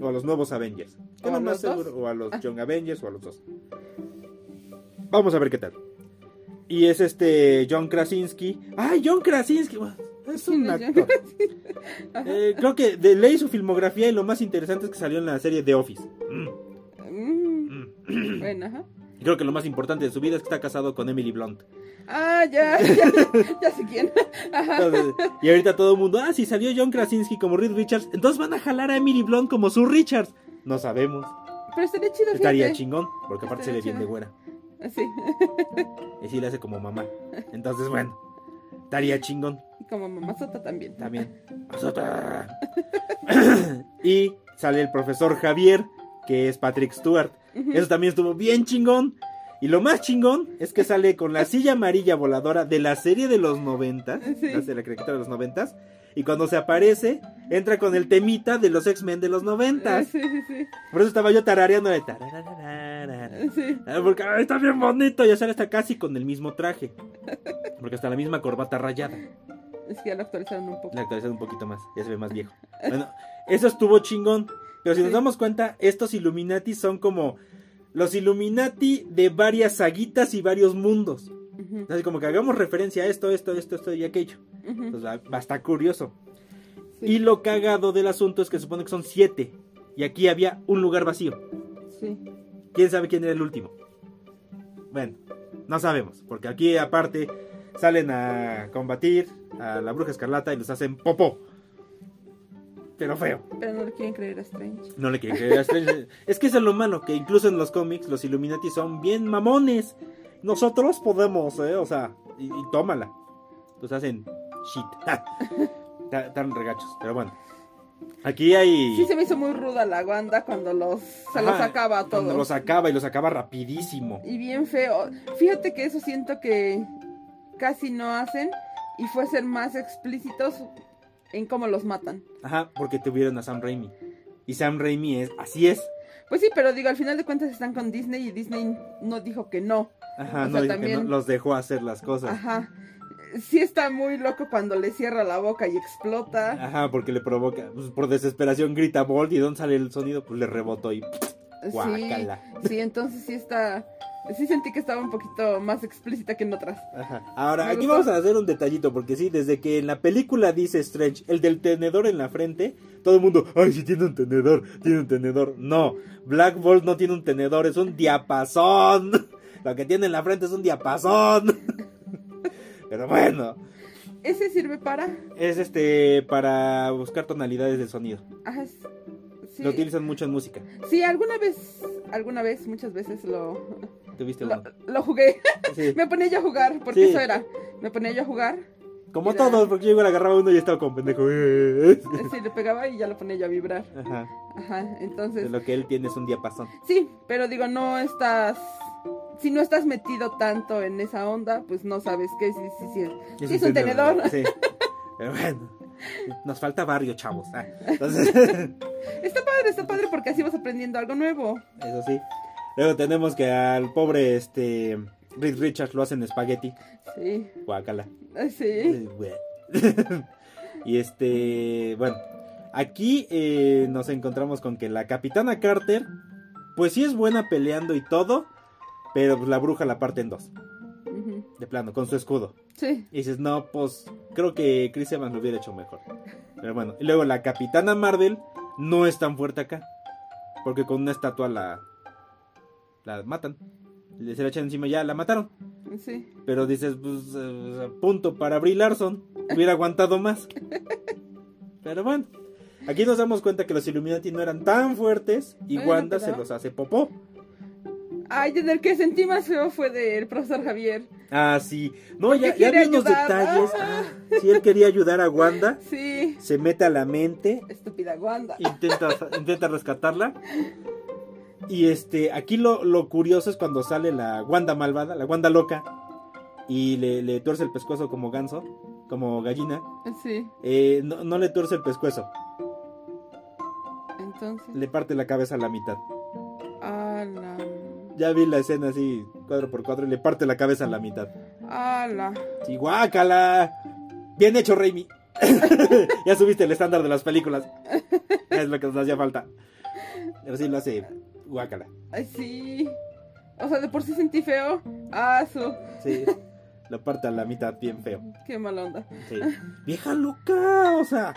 o a los nuevos Avengers. Que ¿O es lo a los seguro, O a los Ah. Young Avengers o a los dos. Vamos a ver qué tal. Y es este John Krasinski. ¡Ay, John Krasinski! Es un ¿Quién es actor. Eh, creo que de leí su filmografía y lo más interesante es que salió en la serie The Office. Mm, bueno, ajá. Y creo que lo más importante de su vida es que está casado con Emily Blunt. Ah, ya, ya, ya, ya sé quién. Ajá. Entonces, y ahorita todo el mundo, ah, si salió John Krasinski como Reed Richards, entonces van a jalar a Emily Blunt como su Richards. No sabemos. Pero estaría chido, Estaría chingón, porque aparte se Estaría bien de güera. Sí, Y sí le hace como mamá. Entonces, bueno, estaría chingón y como mamazota también. también. Azota. y sale el profesor Javier, que es Patrick Stewart. Eso también estuvo bien chingón. Y lo más chingón es que sale con la silla amarilla voladora de la serie de los 90, Sí. la, de la caricatura de los 90 y cuando se aparece entra con el temita de los X-Men de los 90. Eh, Sí, sí, sí. Por eso estaba yo tarareando de tarararara. Sí. Porque ay, está bien bonito, ya sale hasta casi con el mismo traje. Porque hasta la misma corbata rayada. Es que ya lo actualizaron un poco. La actualizaron un poquito más, ya se ve más viejo. Bueno, eso estuvo chingón. Pero si nos damos cuenta, estos Illuminati son como los Illuminati de varias saguitas y varios mundos. Así como que hagamos referencia a esto, esto, esto, esto y aquello. ujú. Entonces va, va a estar curioso. Sí, Y lo cagado del asunto es que se supone que son siete. Y aquí había un lugar vacío. sí. ¿Quién sabe quién era el último? Bueno, no sabemos. Porque aquí aparte salen a combatir a la bruja escarlata y los hacen popó. Pero feo. Pero no le quieren creer a Strange. No le quieren creer a Strange. Es que eso es lo malo, que incluso en los cómics los Illuminati son bien mamones. Nosotros podemos, ¿eh? O sea, y, y tómala. Los hacen shit. Están regachos, pero bueno. Aquí hay... Sí se me hizo muy ruda la Wanda cuando los se los acaba a todos. Cuando los acaba y los acaba rapidísimo. Y bien feo. Fíjate que eso siento que casi no hacen y fue ser más explícitos en cómo los matan. Ajá, porque tuvieron a Sam Raimi. Y Sam Raimi es... Así es. Pues sí, pero digo, al final de cuentas están con Disney y Disney no dijo que no. Ajá, O no, dijo que también- no, los dejó hacer las cosas. Ajá. Sí está muy loco cuando le cierra la boca y explota. Ajá, porque le provoca... pues, por desesperación grita Bolt y ¿dónde sale el sonido? Pues le rebotó y... Guácala. sí, entonces sí está... Sí sentí que estaba un poquito más explícita que en otras. Ajá. Ahora, aquí vamos a hacer un detallito, porque sí, desde que en la película dice Strange, el del tenedor en la frente, todo el mundo, ay, sí tiene un tenedor, tiene un tenedor. No, Black Bolt no tiene un tenedor, es un diapasón. Lo que tiene en la frente es un diapasón. Pero bueno, Ese sirve para... es este para buscar tonalidades del sonido. Ajá, sí. Lo utilizan mucho en música. Sí, alguna vez, alguna vez, muchas veces lo, ¿Tuviste lo, uno? lo jugué. Sí. Me ponía yo a jugar, porque Sí. eso era. Me ponía yo a jugar, Como todos, porque yo igual agarraba uno y estaba como pendejo. sí, le pegaba y ya lo ponía yo a vibrar. Ajá. Ajá, De entonces, lo que él tiene es un diapasón. sí, pero digo, no estás, si no estás metido tanto en esa onda, pues no sabes qué, sí, sí, sí, sí es un tenedor. Sí. Pero bueno, nos falta barrio, chavos. Ah, entonces, Está padre, está padre porque así vas aprendiendo algo nuevo. eso sí. Luego tenemos que al pobre este Richards lo hacen espagueti. Sí, Guacala. ah, sí, y este, bueno, aquí eh, nos encontramos con que la capitana Carter, pues sí es buena peleando y todo, pero pues la bruja la parte en dos, de plano, con su escudo. sí, Y dices, no, pues creo que Chris Evans lo hubiera hecho mejor. Pero bueno, y luego la Capitana Marvel no es tan fuerte acá. Porque con una estatua la, la matan. Se la echan encima, ya la mataron. Sí. Pero dices, pues, eh, punto para Brie Larson. Hubiera aguantado más. Pero bueno. Aquí nos damos cuenta que los Illuminati no eran tan fuertes y Wanda pero- se los hace popó. Ay, del que sentí más feo fue del profesor Javier. Ah, sí. No, Porque ya, ya vi unos detalles. Ah, sí, él quería ayudar a Wanda. Sí. Se mete a la mente. Estúpida Wanda. Intenta, intenta rescatarla. Y este, aquí lo, lo curioso es cuando sale la Wanda malvada, la Wanda loca. Y le, le tuerce el pescuezo como ganso, como gallina. Sí. Eh, no, no le tuerce el pescuezo, Entonces. le parte la cabeza a la mitad. A la. Ya vi la escena así, cuadro por cuadro, y le parte la cabeza a la mitad. A la. Sí, guácala. Bien hecho, Raimi. ya subiste el estándar de las películas. Es lo que nos hacía falta. Pero sí lo hace guácala. Ay, sí. O sea, de por sí sentí feo. Ah, su. Sí. Lo parte a la mitad bien feo. Qué mala onda. Sí. Vieja loca, o sea.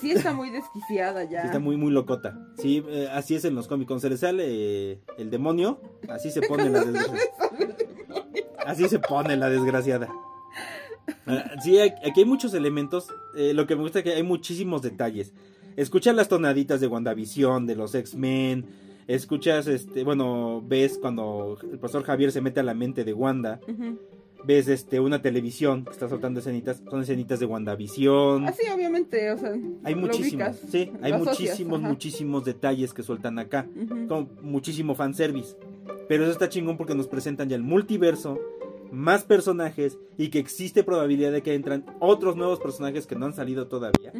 Sí está muy desquiciada ya. Sí está muy, muy locota. Sí, eh, así es en los cómics. Cuando se le sale eh, el demonio, así se pone la desgraciada. Así se pone la desgraciada. Ah, Sí, aquí hay muchos elementos. eh, lo que me gusta es que hay muchísimos detalles. Escuchas las tonaditas de WandaVision, de los X-Men. Escuchas, este, bueno, ves cuando el profesor Javier se mete a la mente de Wanda. Ves este, una televisión que está soltando escenitas. Son escenitas de WandaVision. Ah, sí, obviamente. O sea, Hay ubicas, sí, hay muchísimos, muchísimos detalles que sueltan acá. Ujú. Con muchísimo fanservice. Pero eso está chingón porque nos presentan ya el multiverso, más personajes y que existe probabilidad de que entran otros nuevos personajes que no han salido todavía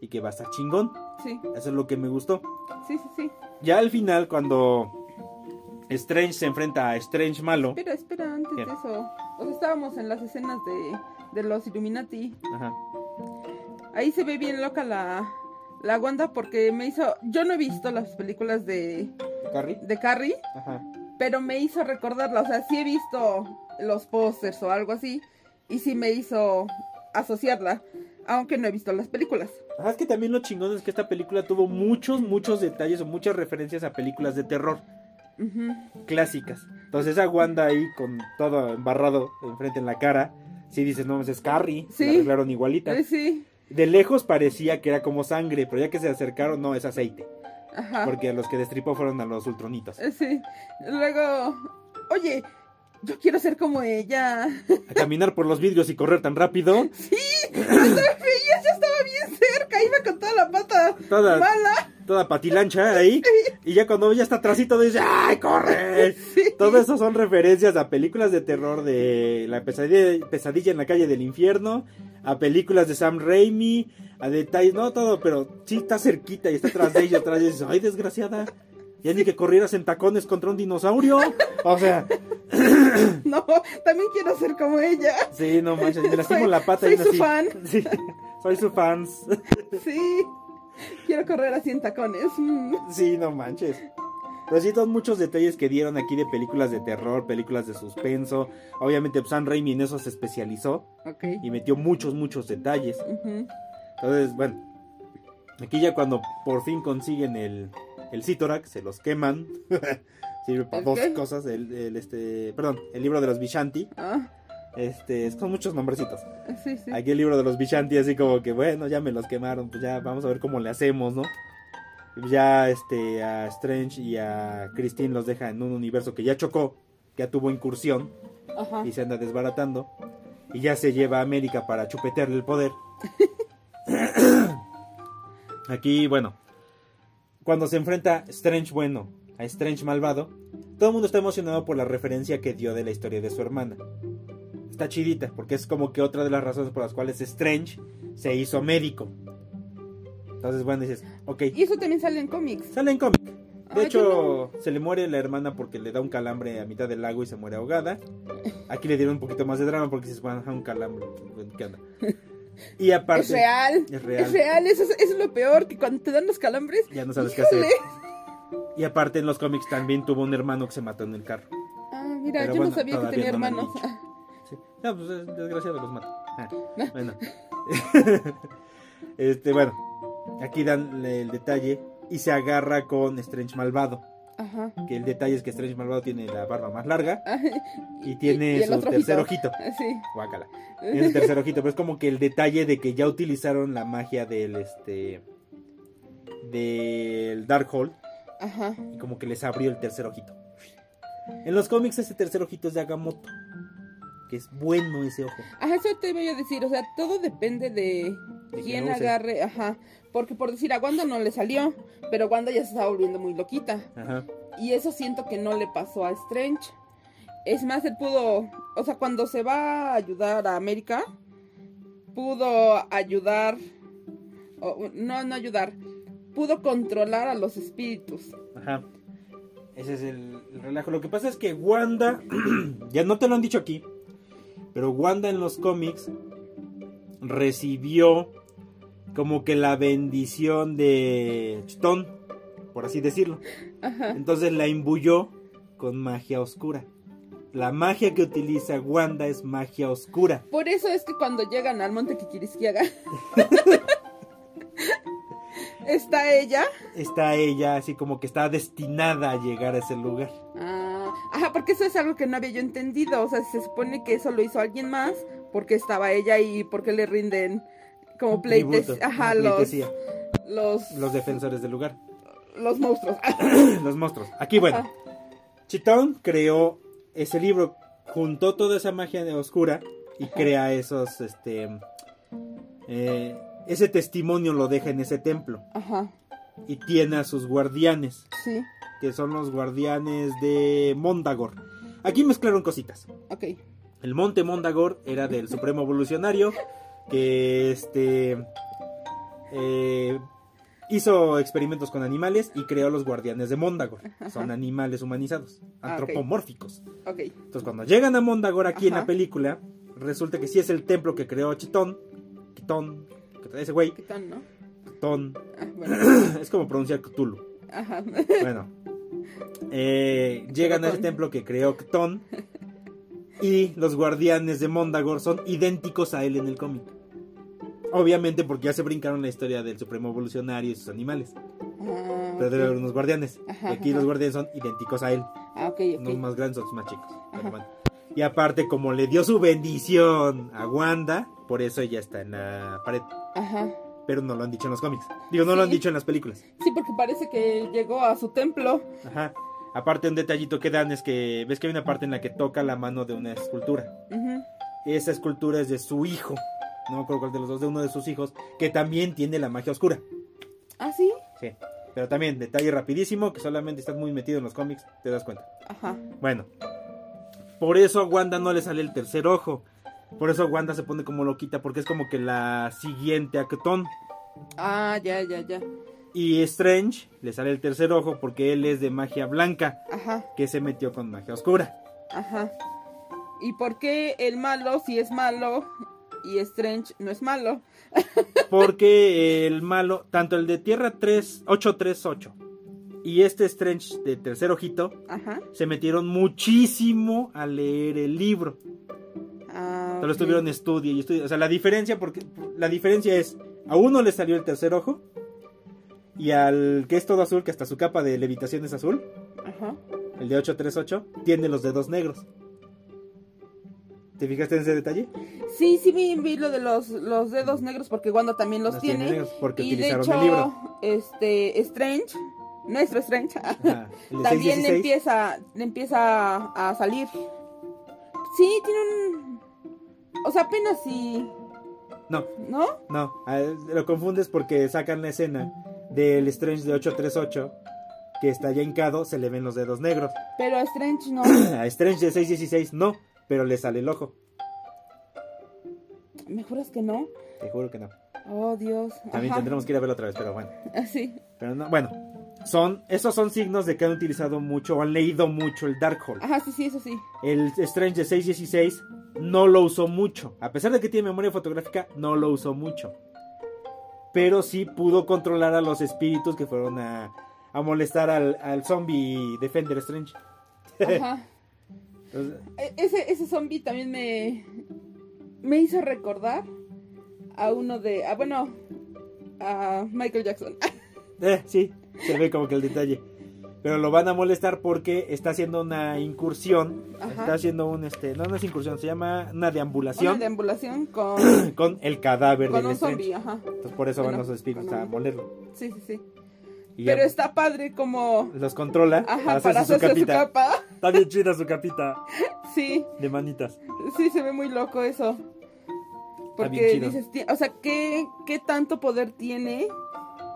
y que va a estar chingón. Sí, Eso es lo que me gustó. sí, sí, sí. Ya al final, cuando Strange se enfrenta a Strange malo, Espera, espera, antes ¿Qué? de eso. O sea, estábamos en las escenas de, de los Illuminati. ajá, Ahí se ve bien loca la, la Wanda porque me hizo... Yo no he visto las películas de, Carrie, de Carrie, ajá, pero me hizo recordarla. O sea, sí he visto los pósters o algo así. Y sí me hizo asociarla, aunque no he visto las películas. Ajá, es que también lo chingón es que esta película tuvo muchos, muchos detalles o muchas referencias a películas de terror. Clásicas. Entonces esa Wanda ahí con todo embarrado enfrente en la cara, sí dices, no, es Carrie, Sí. la arreglaron igualita. Eh, sí, De lejos parecía que era como sangre, pero ya que se acercaron, no, es aceite. ajá. Porque los que destripó fueron a los ultronitos. Eh, Sí. Luego, oye, yo quiero ser como ella. A caminar por los vidrios y correr tan rápido. Sí, veías ya estaba bien cerca, iba con toda la pata Toda, mala. Toda patilancha ahí. Y ya cuando ya está atrásito dice, ¡ay, corre! Sí. Todo eso son referencias a películas de terror de la pesadilla, pesadilla en la calle del infierno, a películas de Sam Raimi, a detalles, no todo, pero sí está cerquita y está atrás de ella, atrás de ella, ay, desgraciada, ya ni que corrieras en tacones contra un dinosaurio. O sea, No, también quiero ser como ella. sí, no manches, me lastimo Soy- la pata soy y su así. fan. Sí, soy su fans. Sí, quiero correr así en tacones. Mm. Sí, no manches. Pero sí, son muchos detalles que dieron aquí de películas de terror, películas de suspenso. Obviamente, pues, Sam Raimi en eso se especializó Ok. y metió muchos, muchos detalles. Ujú. Entonces, bueno, aquí ya cuando por fin consiguen el, el Citorac, se los queman. Sirve para ¿El dos cosas. El, el, este, perdón, el libro de los Vishanti. Ah, Este, son muchos nombrecitos. sí, sí. Aquí el libro de los Vishanti, así como que, bueno, ya me los quemaron, pues ya vamos a ver cómo le hacemos, ¿no? Ya este, a Strange y a Christine los deja en un universo que ya chocó, que ya tuvo incursión Ajá. y se anda desbaratando. Y ya se lleva a América para chupetearle el poder. Aquí, bueno, cuando se enfrenta Strange bueno a Strange malvado, todo el mundo está emocionado por la referencia que dio de la historia de su hermana. Está chidita, porque es como que otra de las razones por las cuales Strange se hizo médico. Entonces, bueno, dices, ok, Y eso también sale en cómics. sale en cómic. De Ay, hecho, se le muere la hermana porque le da un calambre a mitad del lago y se muere ahogada. Aquí le dieron un poquito más de drama porque se van a un calambre. ¿Qué onda? Y aparte, Es real. Es real. Es real. Eso es, eso es lo peor, que cuando te dan los calambres. ya no sabes qué hacer. Y aparte en los cómics también tuvo un hermano que se mató en el carro. Ah, mira, Pero yo bueno, no sabía que tenía hermanos. No, pues es desgraciado los mata. Ah, bueno. este, bueno. Aquí dan el detalle y se agarra con Strange malvado. Ajá. Que el detalle es que Strange Malvado tiene la barba más larga y Y- tiene y su tercer ojito. ojito. Sí. Guácala. Tiene el tercer ojito, pero es como que el detalle de que ya utilizaron la magia del este del Darkhold Ajá. y como que les abrió el tercer ojito. En los cómics ese tercer ojito es de Agamotto, que es bueno ese ojo. Ajá, eso te voy a decir, o sea, todo depende de De quién agarre, ajá, porque por decir a Wanda no le salió, pero Wanda ya se estaba volviendo muy loquita, Ajá. y eso siento que no le pasó a Strange. Es más, él pudo, o sea, cuando se va a ayudar a América, pudo ayudar, o, no, no ayudar, pudo controlar a los espíritus. Ajá. Ese es el, el relajo. Lo que pasa es que Wanda, ya no te lo han dicho aquí, pero Wanda en los cómics recibió como que la bendición de Chitón, por así decirlo. Ajá. Entonces la imbuyó con magia oscura. La magia que utiliza Wanda es magia oscura. Por eso es que cuando llegan al monte Kikirisquiaga, está ella. Está ella así como que está destinada a llegar a ese lugar. Ah, ajá, porque eso es algo que no había yo entendido. O sea, se supone que eso lo hizo alguien más porque estaba ella y porque le rinden como pleites, ajá, los, los, Los defensores del lugar. los monstruos. los monstruos. Aquí, bueno, Ajá. Chitón creó ese libro, juntó toda esa magia de oscura y Ajá. crea esos, este, eh, ese testimonio lo deja en ese templo Ajá, y tiene a sus guardianes, sí, que son los guardianes de Mondagor. Aquí mezclaron cositas. ok. El monte Mondagor era del Supremo Evolucionario que este eh, hizo experimentos con animales y creó los guardianes de Mondagor. Son animales humanizados, Ah, antropomórficos. Ok, Entonces cuando llegan a Mondagor aquí en la película, resulta que sí es el templo que creó Chitón, Chitón, ese güey, ¿qué tal, no? Chitón, Ah, bueno, es como pronunciar Cthulhu. ajá. Bueno, eh, llegan a ese templo que creó Ctón y los guardianes de Mondagor son idénticos a él en el cómic. Obviamente porque ya se brincaron la historia del Supremo Evolucionario y sus animales. Ah, Pero debe haber unos guardianes. Ajá, y aquí ajá. los guardianes son idénticos a él. Ah, ok, Unos ok. más grandes, otros más chicos. Pero bueno. Y aparte, como le dio su bendición a Wanda, por eso ella está en la pared. Ajá. Pero no lo han dicho en los cómics. Digo, no lo han dicho en las películas. Sí, porque parece que llegó a su templo. Ajá. Aparte, un detallito que dan es que ves que hay una parte en la que toca la mano de una escultura. Ujú. Esa escultura es de su hijo. No me acuerdo cuál de los dos, de uno de sus hijos, que también tiene la magia oscura. Ah, sí. Sí. Pero también, detalle rapidísimo, que solamente estás muy metido en los cómics, te das cuenta. Ajá. Bueno. Por eso a Wanda no le sale el tercer ojo. Por eso Wanda se pone como loquita, porque es como que la siguiente a Ctón. Ah, ya, ya, ya. Y Strange le sale el tercer ojo porque él es de magia blanca, Ajá, que se metió con magia oscura. ajá. ¿Y por qué el malo si es malo y Strange no es malo? Porque el malo, tanto el de Tierra 3, 838 y este Strange de tercer ojito, Ajá. se metieron muchísimo a leer el libro. Ah, Solo ok. estuvieron estudio y estudio. O sea, la diferencia, porque la diferencia es, a uno le salió el tercer ojo y al que es todo azul, que hasta su capa de levitación es azul, Ajá. el de 838, tiene los dedos negros. ¿Te fijaste en ese detalle? Sí, sí vi, vi lo de los, los dedos negros porque Wanda también los, Los tiene. negros porque y de utilizaron hecho, el libro. este, Strange, nuestro Strange, Ajá, también 616. le empieza, le empieza a salir. Sí, tiene un... O sea, apenas si... No, ¿No? no, lo confundes porque sacan la escena del Strange de 838 que está ya hincado, se le ven los dedos negros. Pero a Strange no. A Strange de 616 no, pero le sale el ojo. ¿Me juras que no? Te juro que no. Oh, Dios. También Ajá. tendremos que ir a verlo otra vez, pero bueno. Así. Pero no, bueno, son, esos son signos de que han utilizado mucho o han leído mucho el Darkhold. Ajá, sí, sí, eso sí. El Strange de 616 no lo usó mucho. A pesar de que tiene memoria fotográfica, no lo usó mucho. Pero sí pudo controlar a los espíritus que fueron a, a molestar al, al zombie Defender Strange. Ajá. Entonces, E- Ese, ese zombie también me, me hizo recordar a uno de, ah, bueno, a Michael Jackson. eh, sí, se ve como que el detalle. Pero lo van a molestar porque está haciendo una incursión. Ajá. Está haciendo un, este, no, no es incursión, se llama una deambulación Una deambulación con, con el cadáver con del un zombie, ajá. Entonces por eso van Bueno, los espíritus a molerlo. Sí, sí, sí. Y ya Pero está padre como... los controla Ajá, hacerse para su hacerse su capita. capa. Está bien chida su capita Sí, de manitas. sí, se ve muy loco eso. Porque dices, o sea, ¿qué, ¿qué tanto poder tiene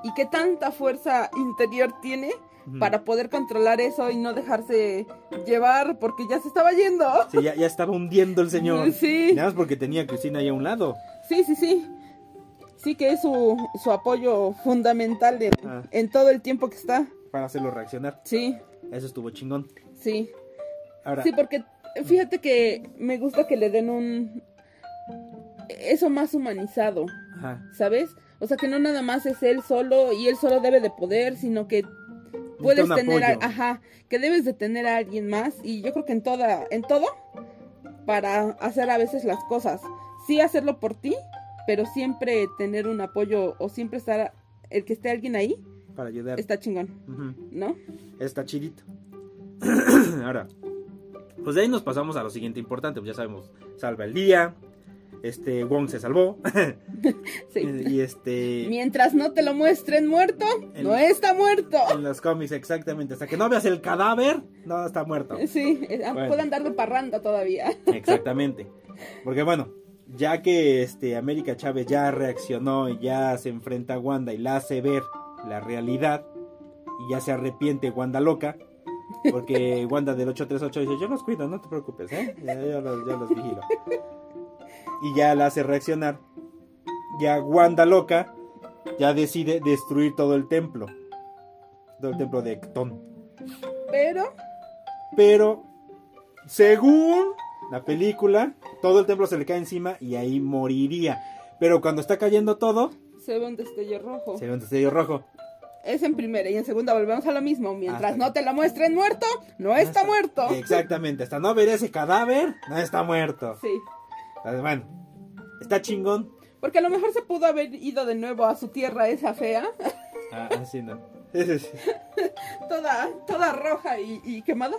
y qué tanta fuerza interior tiene para poder controlar eso y no dejarse llevar porque ya se estaba yendo? Sí, ya, ya estaba hundiendo el señor. Sí. Nada más porque tenía a Cristina ahí a un lado. Sí, sí, sí. Sí que es su, su apoyo fundamental en, Ah. en todo el tiempo que está. Para hacerlo reaccionar. Sí, Eso estuvo chingón. sí. Ahora, Sí, porque fíjate que me gusta que le den un... Eso más humanizado, ajá, ¿sabes? O sea, que no nada más es él solo y él solo debe de poder, sino que puedes tener... a- ajá, que debes de tener a alguien más y yo creo que en toda... En todo, para hacer a veces las cosas. Sí hacerlo por ti, pero siempre tener un apoyo o siempre estar... El que esté alguien ahí, para ayudar. está chingón. ¿no? Está chidito. Ahora, pues de ahí nos pasamos a lo siguiente importante. Pues ya sabemos, salva el día. Este, Wong se salvó. Sí. y este. Mientras no te lo muestren muerto, no está muerto. En los cómics, exactamente. Hasta que no veas el cadáver, no está muerto. Sí, eh, Bueno. puede andar de parranda todavía. Exactamente. Porque bueno, ya que este América Chávez ya reaccionó y ya se enfrenta a Wanda y la hace ver la realidad y ya se arrepiente Wanda loca. Porque Wanda del 838 dice, yo los cuido, no te preocupes, ¿eh? Yo los, yo los vigilo. Y ya la hace reaccionar. Ya Wanda loca ya decide destruir todo el templo. Todo el templo de Ectón. Pero, Pero, según la película, todo el templo se le cae encima y ahí moriría. Pero cuando está cayendo todo, se ve un destello rojo. se ve un destello rojo. Es en primera y en segunda volvemos a lo mismo. Mientras Hasta- no te lo muestren muerto, no está muerto. Exactamente, hasta no ver ese cadáver, no está muerto. Sí. Bueno, está chingón. Porque a lo mejor se pudo haber ido de nuevo a su tierra esa fea, Ah, así no. Sí, sí, sí. toda, toda roja y, y quemada.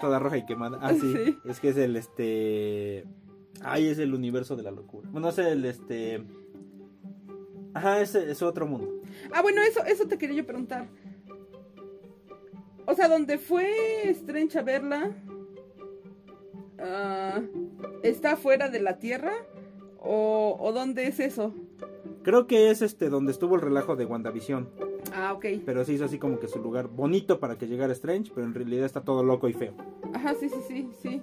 Toda roja y quemada. Ah, sí. Sí. Es que es el este. Ay, es el universo de la locura. Bueno, es el este. Ajá, es, es otro mundo. Ah, bueno, eso, eso te quería yo preguntar. O sea, donde fue Strange a verla, ah, ¿está fuera de la Tierra? ¿O, ¿O dónde es eso? Creo que es este donde estuvo el relajo de WandaVision. Ah, ok. Pero se hizo así como que su lugar bonito para que llegara Strange, pero en realidad está todo loco y feo. Ajá, sí, sí, sí, sí.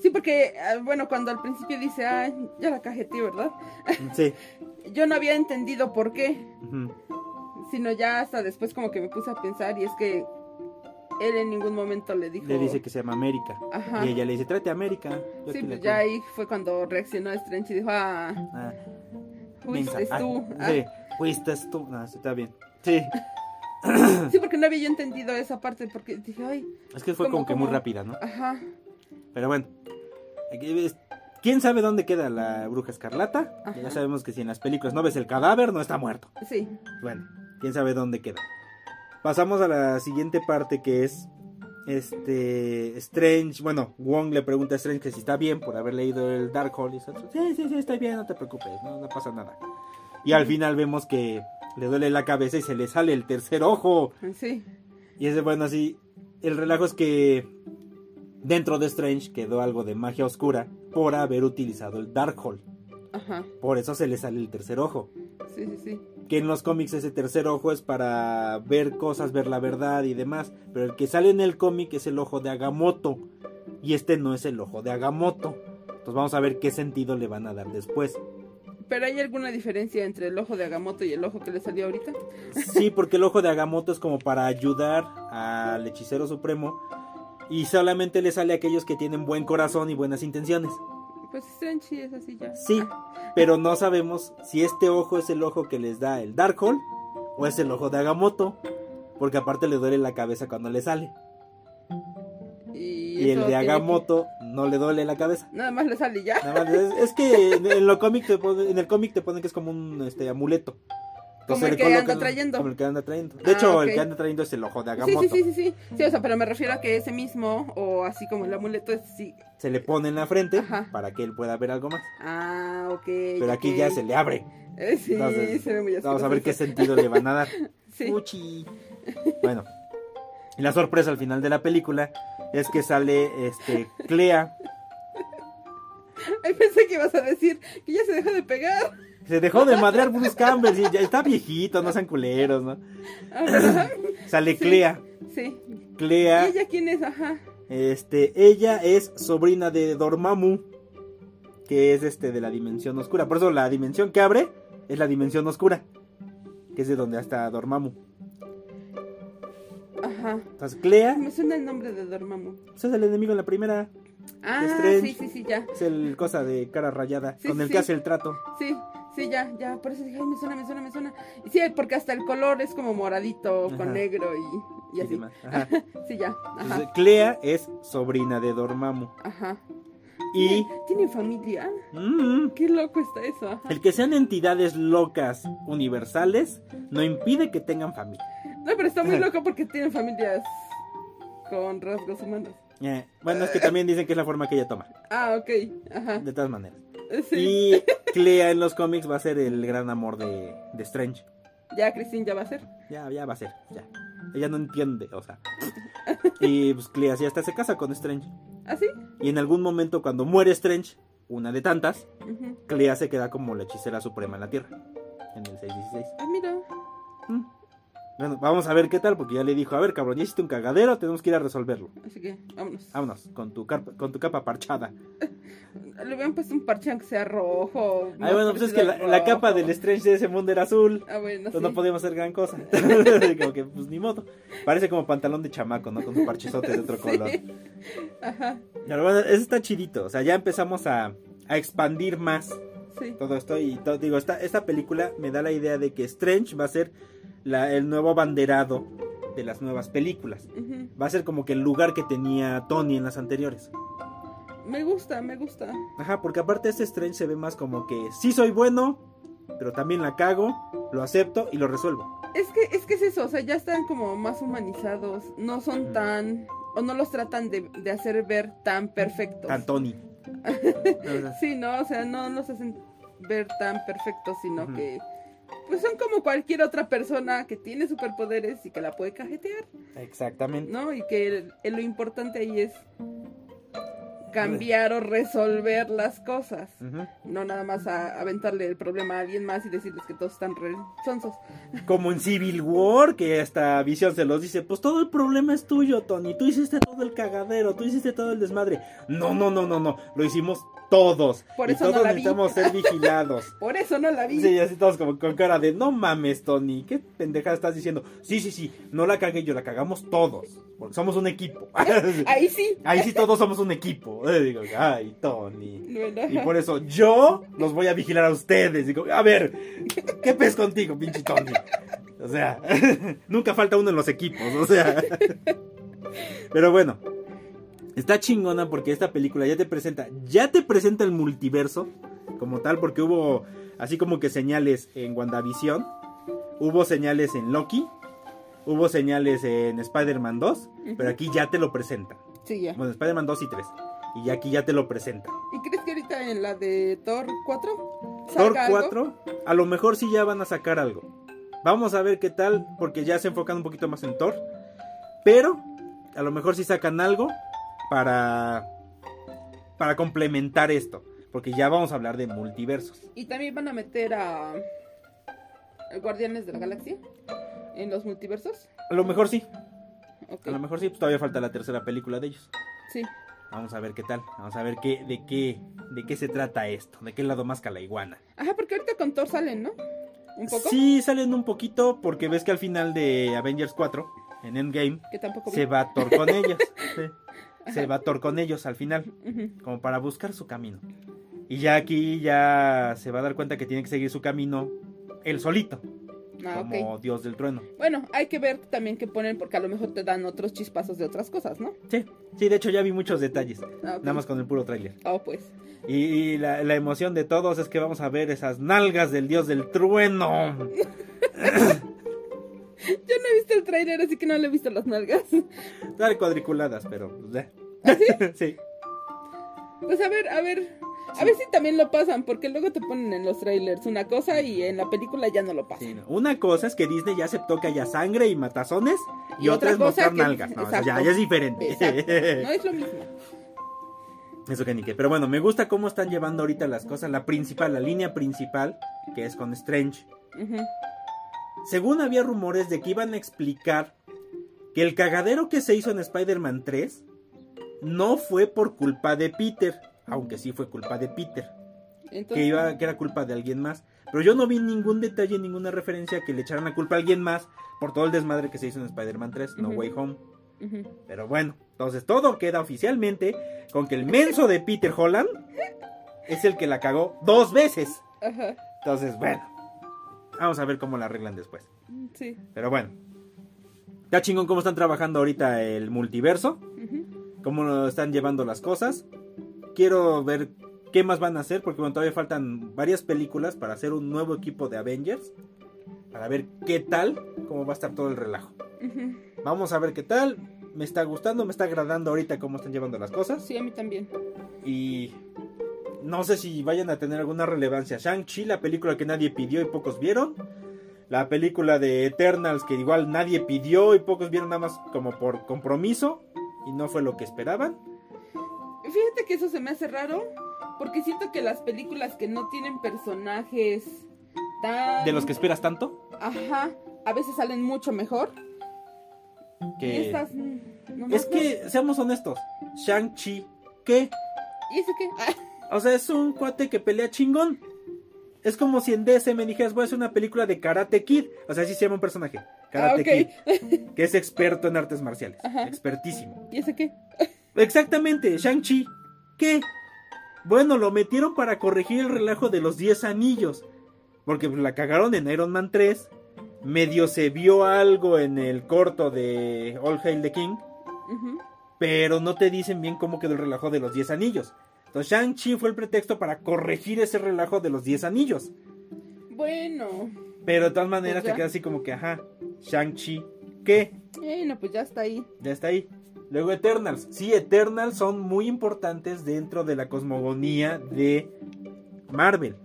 Sí, porque, ah, bueno, cuando al principio dice, ah, ya la cajeteé, ¿verdad? Sí. Yo no había entendido por qué, sino ya hasta después como que me puse a pensar y es que él en ningún momento le dijo... Le dice que se llama América. Ajá. Y ella le dice, tráete a América. Yo Sí, pues ya cuido". ahí fue cuando reaccionó Strange y dijo, ah, Ah, fuiste. Ah, tú. Ah, Sí, fuiste tú. No, sí, está bien. Sí. Sí, porque no había yo entendido esa parte, porque dije, ay, Es que fue ¿Cómo, como que muy rápida, ¿no? ajá. Pero bueno. ¿Quién sabe dónde queda la bruja escarlata? Ajá. Ya sabemos que si en las películas no ves el cadáver, no está muerto. Sí, Bueno, quién sabe dónde queda. Pasamos a la siguiente parte que es este Strange, bueno, Wong le pregunta a Strange que si está bien por haber leído el Darkhold y dice, sí, sí, sí, estoy bien, no te preocupes, no, no pasa nada. Y al final vemos que le duele la cabeza y se le sale el tercer ojo. sí, Y es bueno así, el relajo es que dentro de Strange quedó algo de magia oscura por haber utilizado el Darkhold. Ajá. Por eso se le sale el tercer ojo Sí, sí, sí. que en los cómics ese tercer ojo es para ver cosas, ver la verdad y demás, pero el que sale en el cómic es el ojo de Agamotto y este no es el ojo de Agamotto. Entonces vamos a ver qué sentido le van a dar después. ¿Pero hay alguna diferencia entre el ojo de Agamotto y el ojo que le salió ahorita? Sí, porque el ojo de Agamotto es como para ayudar al hechicero supremo y solamente le sale a aquellos que tienen buen corazón y buenas intenciones. Pues Strange es así ya. Sí, pero no sabemos si este ojo es el ojo que les da el Darkhold o es el ojo de Agamotto, porque aparte le duele la cabeza cuando le sale. Y, Y el de que- Agamotto no le duele la cabeza. Nada más le sale ya. Nada más, es, es que en, en lo cómic te pone- en el cómic te ponen que es como un este amuleto. Entonces Como el que anda trayendo. Como el que anda trayendo. De Ah, hecho, el ok. que anda trayendo es el ojo de Agamotto. sí, sí, sí, sí. Sí, o sea, pero me refiero a que ese mismo, o así como el amuleto, es sí. Se le pone en la frente Ajá. para que él pueda ver algo más. Ah, ok. Pero aquí ok. ya se le abre. Eh, sí, Entonces, se ve muy Vamos a ver qué sentido le van a dar. Sí. Uchi. Bueno. Y la sorpresa al final de la película es que sale este Clea. Ay, pensé que ibas a decir que ya se dejó de pegar. Se dejó de madrear Bruce Campbell. y ya está viejito, no sean culeros, ¿no? Sale. Clea. Sí. Clea. ¿Y ella quién es? Ajá. Este, ella es sobrina de Dormammu, que es este de la dimensión oscura. Por eso la dimensión que abre es la dimensión oscura, que es de donde está Dormammu. Ajá. Entonces, Clea Me suena el nombre de Dormammu. pues, es el enemigo en la primera, Ah, Strange. sí, sí, sí, ya. es el cosa de cara rayada, Sí, con el sí. que hace el trato. Sí, sí, ya, ya. Por eso dije, ay, me suena, me suena, me suena. Y sí, porque hasta el color es como moradito Ajá. con negro y, y Sí, así. Sí, ya. Entonces. Clea es sobrina de Dormammu. Ajá. Y ¿Tienen familia? mm, Qué loco está eso. Ajá. el que sean entidades locas universales no impide que tengan familia. No, pero está muy loco porque tienen familias con rasgos humanos. Eh, bueno, es que también dicen que es la forma que ella toma, Ah, ok. Ajá. de todas maneras. Sí. Y Clea en los cómics va a ser el gran amor de, de Strange. Ya, Christine ya va a ser. Ya, ya va a ser, ya. Ella no entiende, o sea. Y pues Clea sí hasta se casa con Strange. ¿Ah, sí? Y en algún momento cuando muere Strange, una de tantas. Clea se queda como la hechicera suprema en la Tierra. En el 616. Ah, mira. Mm. Bueno, vamos a ver qué tal, porque ya le dijo, a ver cabrón, ya hiciste un cagadero, tenemos que ir a resolverlo. Así que, vámonos. Vámonos, con tu, carpa- con tu capa parchada. Le hubieran puesto un parche aunque sea rojo. Ay, bueno, pues es que la, capa del Strange de ese mundo era azul. Ah, bueno, Entonces sí. no podíamos hacer gran cosa. como que, pues ni modo. Parece como pantalón de chamaco, ¿no? Con un parchezote de otro color. Sí. Ajá, Pero bueno, eso está chidito. O sea, ya empezamos a, a expandir más sí. todo esto. Y to- digo, esta, esta película me da la idea de que Strange va a ser la- el nuevo abanderado de las nuevas películas. Va a ser como que el lugar que tenía Tony en las anteriores. Me gusta, me gusta. Ajá, porque aparte este Strange se ve más como que sí soy bueno, pero también la cago, lo acepto y lo resuelvo. Es que, es que es eso, o sea, ya están como más humanizados. No son tan. O no los tratan de, de hacer ver tan perfectos. Tan Tony. Sí, no, o sea, no los hacen ver tan perfectos, sino que. Pues son como cualquier otra persona que tiene superpoderes y que la puede cajetear, Exactamente. ¿no? Y que el- el- lo importante ahí es cambiar o resolver las cosas. No nada más a aventarle el problema a alguien más y decirles que todos están re sonsos. Como en Civil War, que hasta Visión se los dice, pues todo el problema es tuyo, Tony, tú hiciste todo el cagadero, tú hiciste todo el desmadre. No, no, no, no, no, lo hicimos todos. Por y eso no todos vi. necesitamos ser vigilados. Por eso no la vi. Sí, así todos como con cara de, no mames, Tony, ¿qué pendejada estás diciendo? Sí, sí, sí, no la cagué yo, la cagamos todos, porque somos un equipo. Ahí sí. Ahí sí todos somos un equipo. Eh, digo, ay, Tony. Y por eso yo los voy a vigilar a ustedes. Digo, a ver, ¿qué pez contigo, pinche Tony? O sea, nunca falta uno en los equipos, o sea. Pero bueno, está chingona porque esta película ya te presenta, ya te presenta el multiverso como tal, porque hubo así como que señales en WandaVision, hubo señales en Loki, hubo señales en Spider-Man 2, pero aquí ya te lo presenta. Sí, ya. Bueno, Spider-Man 2 y 3. Y aquí ya te lo presenta. ¿Y crees que ahorita en la de Thor 4 Thor salga algo? 4, a lo mejor sí ya van a sacar algo. Vamos a ver qué tal, porque ya se enfocan un poquito más en Thor. Pero a lo mejor sí sacan algo para para complementar esto, porque ya vamos a hablar de multiversos. Y también van a meter a, Guardianes de la Galaxia en los multiversos. A lo mejor sí, a lo mejor sí, pues todavía falta la tercera película de ellos. Sí. Vamos a ver qué tal, vamos a ver qué de qué de qué se trata esto, de qué lado más la iguana. Ajá, porque ahorita con Thor salen, ¿no? Un poco. Sí, salen un poquito porque ves que al final de Avengers 4 en Endgame Que tampoco vi. se va Thor con ellos. sí. Se va Thor con ellos al final, como para buscar su camino. Y ya aquí ya se va a dar cuenta que tiene que seguir su camino él solito. Ah, como dios del trueno. Bueno, hay que ver también qué ponen porque a lo mejor te dan otros chispazos de otras cosas, ¿no? Sí, sí, de hecho ya vi muchos detalles, Ah, nada más con el puro tráiler. Oh, pues. Y, y la, la emoción de todos es que vamos a ver esas nalgas del dios del trueno. Yo no he visto el tráiler, así que no le he visto las nalgas. Dale cuadriculadas, pero... pues, ¿Ah, eh. sí? Pues a ver, a ver. A ver si también lo pasan, porque luego te ponen en los trailers una cosa y en la película ya no lo pasan. Sí, no. Una cosa es que Disney ya aceptó que haya sangre y matazones y, Y otra otra es mostrar que- nalgas. No, eso ya, ya es diferente. Exacto. No es lo mismo. Eso que ni qué. Pero bueno, me gusta cómo están llevando ahorita las cosas. La principal, la línea principal, que es con Strange. Ujú. Según había rumores de que iban a explicar que el cagadero que se hizo en Spider-Man 3 no fue por culpa de Peter, aunque sí fue culpa de Peter, Entonces, que, iba, que era culpa de alguien más. Pero yo no vi ningún detalle, ninguna referencia que le echaran la culpa a alguien más por todo el desmadre que se hizo en Spider-Man 3, No. Way Home. Pero bueno, entonces todo queda oficialmente con que el menso de Peter Holland es el que la cagó dos veces. Ajá. Entonces, bueno, vamos a ver cómo la arreglan después. Sí. Pero bueno, está chingón cómo están trabajando ahorita el multiverso, Ujú. cómo lo están llevando las cosas. Quiero ver qué más van a hacer, porque bueno, todavía faltan varias películas para hacer un nuevo equipo de Avengers. Para ver qué tal, cómo va a estar todo el relajo. Ujú. Vamos a ver qué tal. Me está gustando, me está agradando ahorita cómo están llevando las cosas. Sí, a mí también. Y no sé si vayan a tener alguna relevancia. Shang-Chi, la película que nadie pidió y pocos vieron. La película de Eternals que igual nadie pidió y pocos vieron nada más como por compromiso. Y no fue lo que esperaban. Fíjate que eso se me hace raro, porque siento que las películas que no tienen personajes tan... De los que esperas tanto. Ajá, a veces salen mucho mejor. Que... estas... mm, Es que, seamos honestos. Shang-Chi, ¿qué? ¿Y ese qué? O sea, es un cuate que pelea chingón. Es como si en DC me dijeras, voy a hacer una película de Karate Kid. O sea, así se llama un personaje. Karate Ah. Kid. Que es experto en artes marciales. Ajá. Expertísimo. ¿Y ese qué? Exactamente, Shang-Chi. ¿Qué? Bueno, lo metieron para corregir el relajo de los 10 anillos. Porque la cagaron en Iron Man 3. Medio se vio algo en el corto de All Hail the King. Pero no te dicen bien cómo quedó el relajo de los 10 anillos. Entonces Shang-Chi fue el pretexto para corregir ese relajo de los 10 anillos. Bueno, Pero de todas maneras Pues te queda así como que, ajá, Shang-Chi, ¿qué? bueno, pues ya está ahí. Ya está ahí. Luego Eternals. Sí, Eternals son muy importantes dentro de la cosmogonía de Marvel.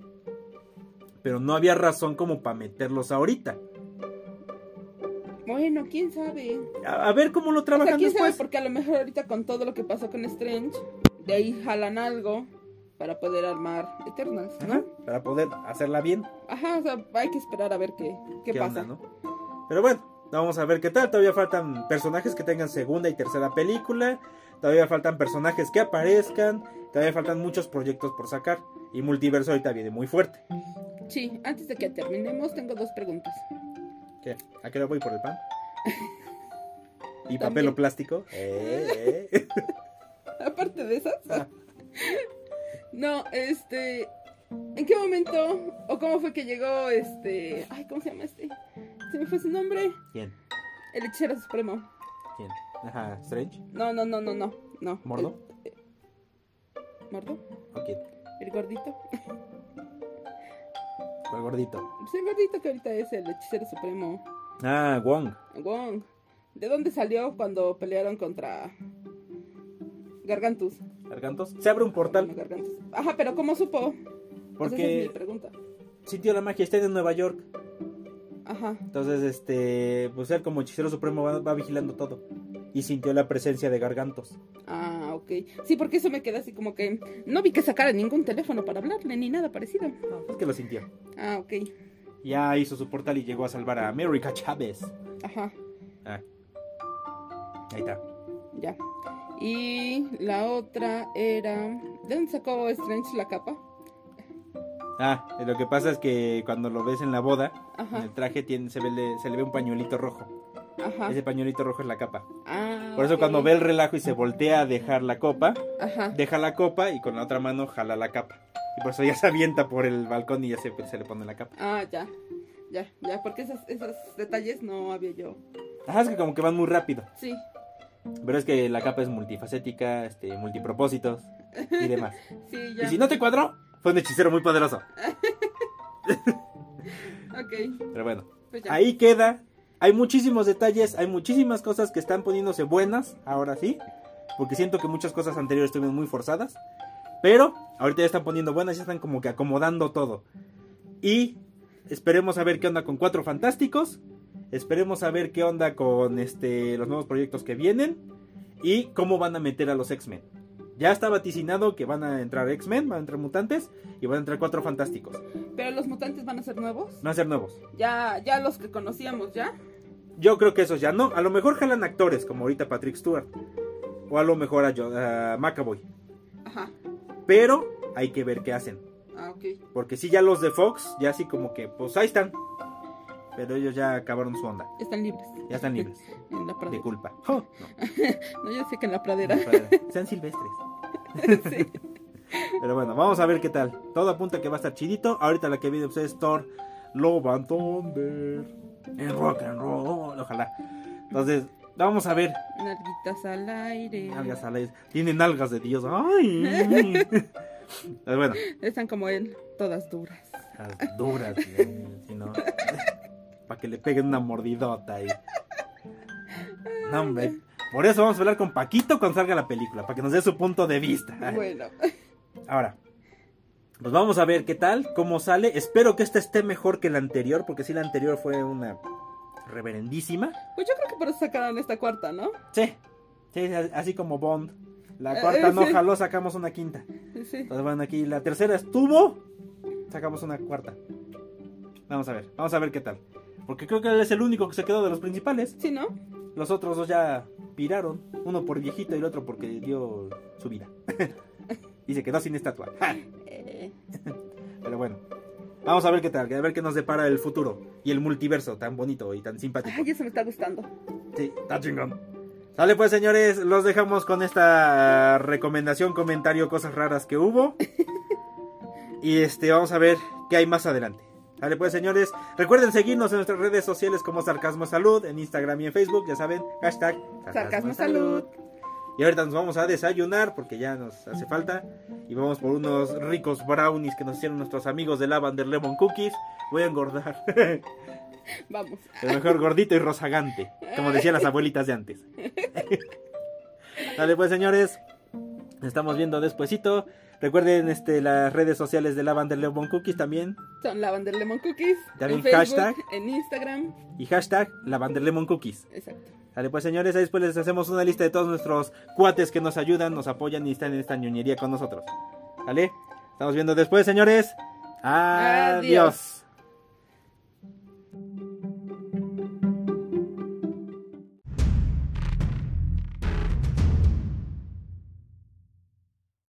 Pero no había razón como para meterlos ahorita. Bueno, quién sabe. A, a ver cómo lo O sea, trabajan quién sabe, después. porque a lo mejor ahorita con todo lo que pasó con Strange, de ahí jalan algo para poder armar Eternals, ¿no? Ajá, para poder hacerla bien. Ajá, o sea, hay que esperar a ver qué, qué, qué pasa. onda, ¿no? Pero bueno, vamos a ver qué tal. Todavía faltan personajes que tengan segunda y tercera película. Todavía faltan personajes que aparezcan. Todavía faltan muchos proyectos por sacar. Y multiverso ahorita viene muy fuerte. Sí, antes de que terminemos, tengo dos preguntas. ¿Qué? ¿A qué hora voy por el pan? ¿Y También. papel o plástico? Eh, eh. Aparte de esas. Ah. No, este. ¿En qué momento o cómo fue que llegó este. Ay, ¿cómo se llama este? Se me fue su nombre. ¿Quién? El hechicero supremo. ¿Quién? Ajá, Strange. No, no, no, no, no. no. ¿Mordo? El- eh, ¿Mordo? ¿O quién? ¿El gordito? ¿O el gordito? Pues el gordito que ahorita es el hechicero supremo. Ah, Wong. Wong. ¿De dónde salió cuando pelearon contra Gargantus? ¿Gargantos? Se abre un portal Gargantus. Ajá, pero ¿cómo supo? Esa es mi porque pregunta. sintió la magia. Está en Nueva York. Ajá. Entonces, este, pues él como hechicero supremo va, va vigilando todo. Y sintió la presencia de gargantos. Ah, ok. Sí, porque eso me queda así como que no vi que sacara ningún teléfono para hablarle ni nada parecido. No, es que lo sintió. Ah, ok. Ya hizo su portal y llegó a salvar a América Chávez. Ajá, Ah. Ahí está. ya. Y la otra era... ¿De dónde sacó Strange la capa? Ah, lo que pasa es que cuando lo ves en la boda, en Ajá, el traje tiene, se, ve, le- se le ve un pañuelito rojo. ajá. Ese pañuelito rojo es la capa. Ah, Por eso cuando ve el relajo y se voltea a dejar la copa, Ajá. deja la copa y con la otra mano jala la capa. Y por eso ya se avienta por el balcón y ya se, se le pone la capa. Ah, ya. Ya, ya, porque esos, esos detalles no había yo. Ajá, es que como que van muy rápido. Sí, Pero es que la capa es multifacética, este, multipropósitos y demás. sí, ya. Y si no te cuadró, fue un hechicero muy poderoso. Ok, Pero bueno, pues ahí queda. Hay muchísimos detalles, hay muchísimas cosas que están poniéndose buenas, ahora sí. Porque siento que muchas cosas anteriores estuvieron muy forzadas. Pero ahorita ya están poniendo buenas, ya están como que acomodando todo. Y esperemos a ver qué onda con Cuatro Fantásticos. Esperemos a ver qué onda con este, los nuevos proyectos que vienen. Y cómo van a meter a los X-Men. Ya está vaticinado que van a entrar X-Men, van a entrar mutantes y van a entrar Cuatro Fantásticos. Pero los mutantes van a ser nuevos. Van a ser nuevos. Ya, ya los que conocíamos, ¿ya? Yo creo que esos ya no. A lo mejor jalan actores, como ahorita Patrick Stewart. O a lo mejor a, Jo- a McAvoy. Ajá. Pero hay que ver qué hacen. Ah, ok. Porque si ya los de Fox, ya así como que, pues ahí están. Pero ellos ya acabaron su onda. Están libres. Ya están libres En la de pradera. culpa. Oh, No, yo sé que en la pradera. padre. Sean silvestres. sí. Pero bueno, vamos a ver qué tal. Todo apunta que va a estar chidito. Ahorita la que viene pues, es Thor Love and Thunder. En rock and roll. Ojalá. Entonces, vamos a ver. Nalguitas al aire. Algas a la- Tienen algas de Dios. Ay. Pero bueno, Están como él, todas duras. las duras. si no. Para que le peguen una mordidota ahí. No, hombre. Por eso vamos a hablar con Paquito cuando salga la película. Para que nos dé su punto de vista. Bueno, Ahora. Pues vamos a ver qué tal, cómo sale. Espero que esta esté mejor que la anterior. Porque si la anterior fue una reverendísima. pues yo creo que por eso sacaron esta cuarta, ¿no? Sí. Sí, así como Bond. La Eh, cuarta eh, no sí. jaló, sacamos una quinta. Sí. Entonces bueno, aquí la tercera estuvo, sacamos una cuarta. Vamos a ver, vamos a ver qué tal. Porque creo que él es el único que se quedó de los principales. Sí, ¿no? Los otros dos ya piraron. Uno por viejito y el otro porque dio su vida. y se quedó sin estatua. ¡Ja! Eh, Pero bueno, vamos a ver qué tal, a ver qué nos depara el futuro. Y el multiverso tan bonito y tan simpático. Ay, eso me está gustando. Sí, está chingón. Sale pues señores, los dejamos con esta recomendación, comentario, cosas raras que hubo. Y este, vamos a ver qué hay más adelante. Sale pues señores, recuerden seguirnos en nuestras redes sociales como Sarcasmo Salud, en Instagram y en Facebook, ya saben, hashtag Sarcasmo Salud. Y ahorita nos vamos a desayunar porque ya nos hace falta. Y vamos por unos ricos brownies que nos hicieron nuestros amigos de Lavender Lemon Cookies. Voy a engordar. Vamos. El mejor gordito y rozagante, como decían las abuelitas de antes. Dale pues señores, nos estamos viendo despuesito. Recuerden este, las redes sociales de Lavender Lemon Cookies también. Son Lavender Lemon Cookies. También en Facebook, hashtag. En Instagram. Y hashtag Lavender Lemon Cookies. Exacto. Dale pues señores, ahí después les hacemos una lista de todos nuestros cuates que nos ayudan, nos apoyan y están en esta ñoñería con nosotros. ¿Vale? Estamos viendo después señores. Adiós. Adiós.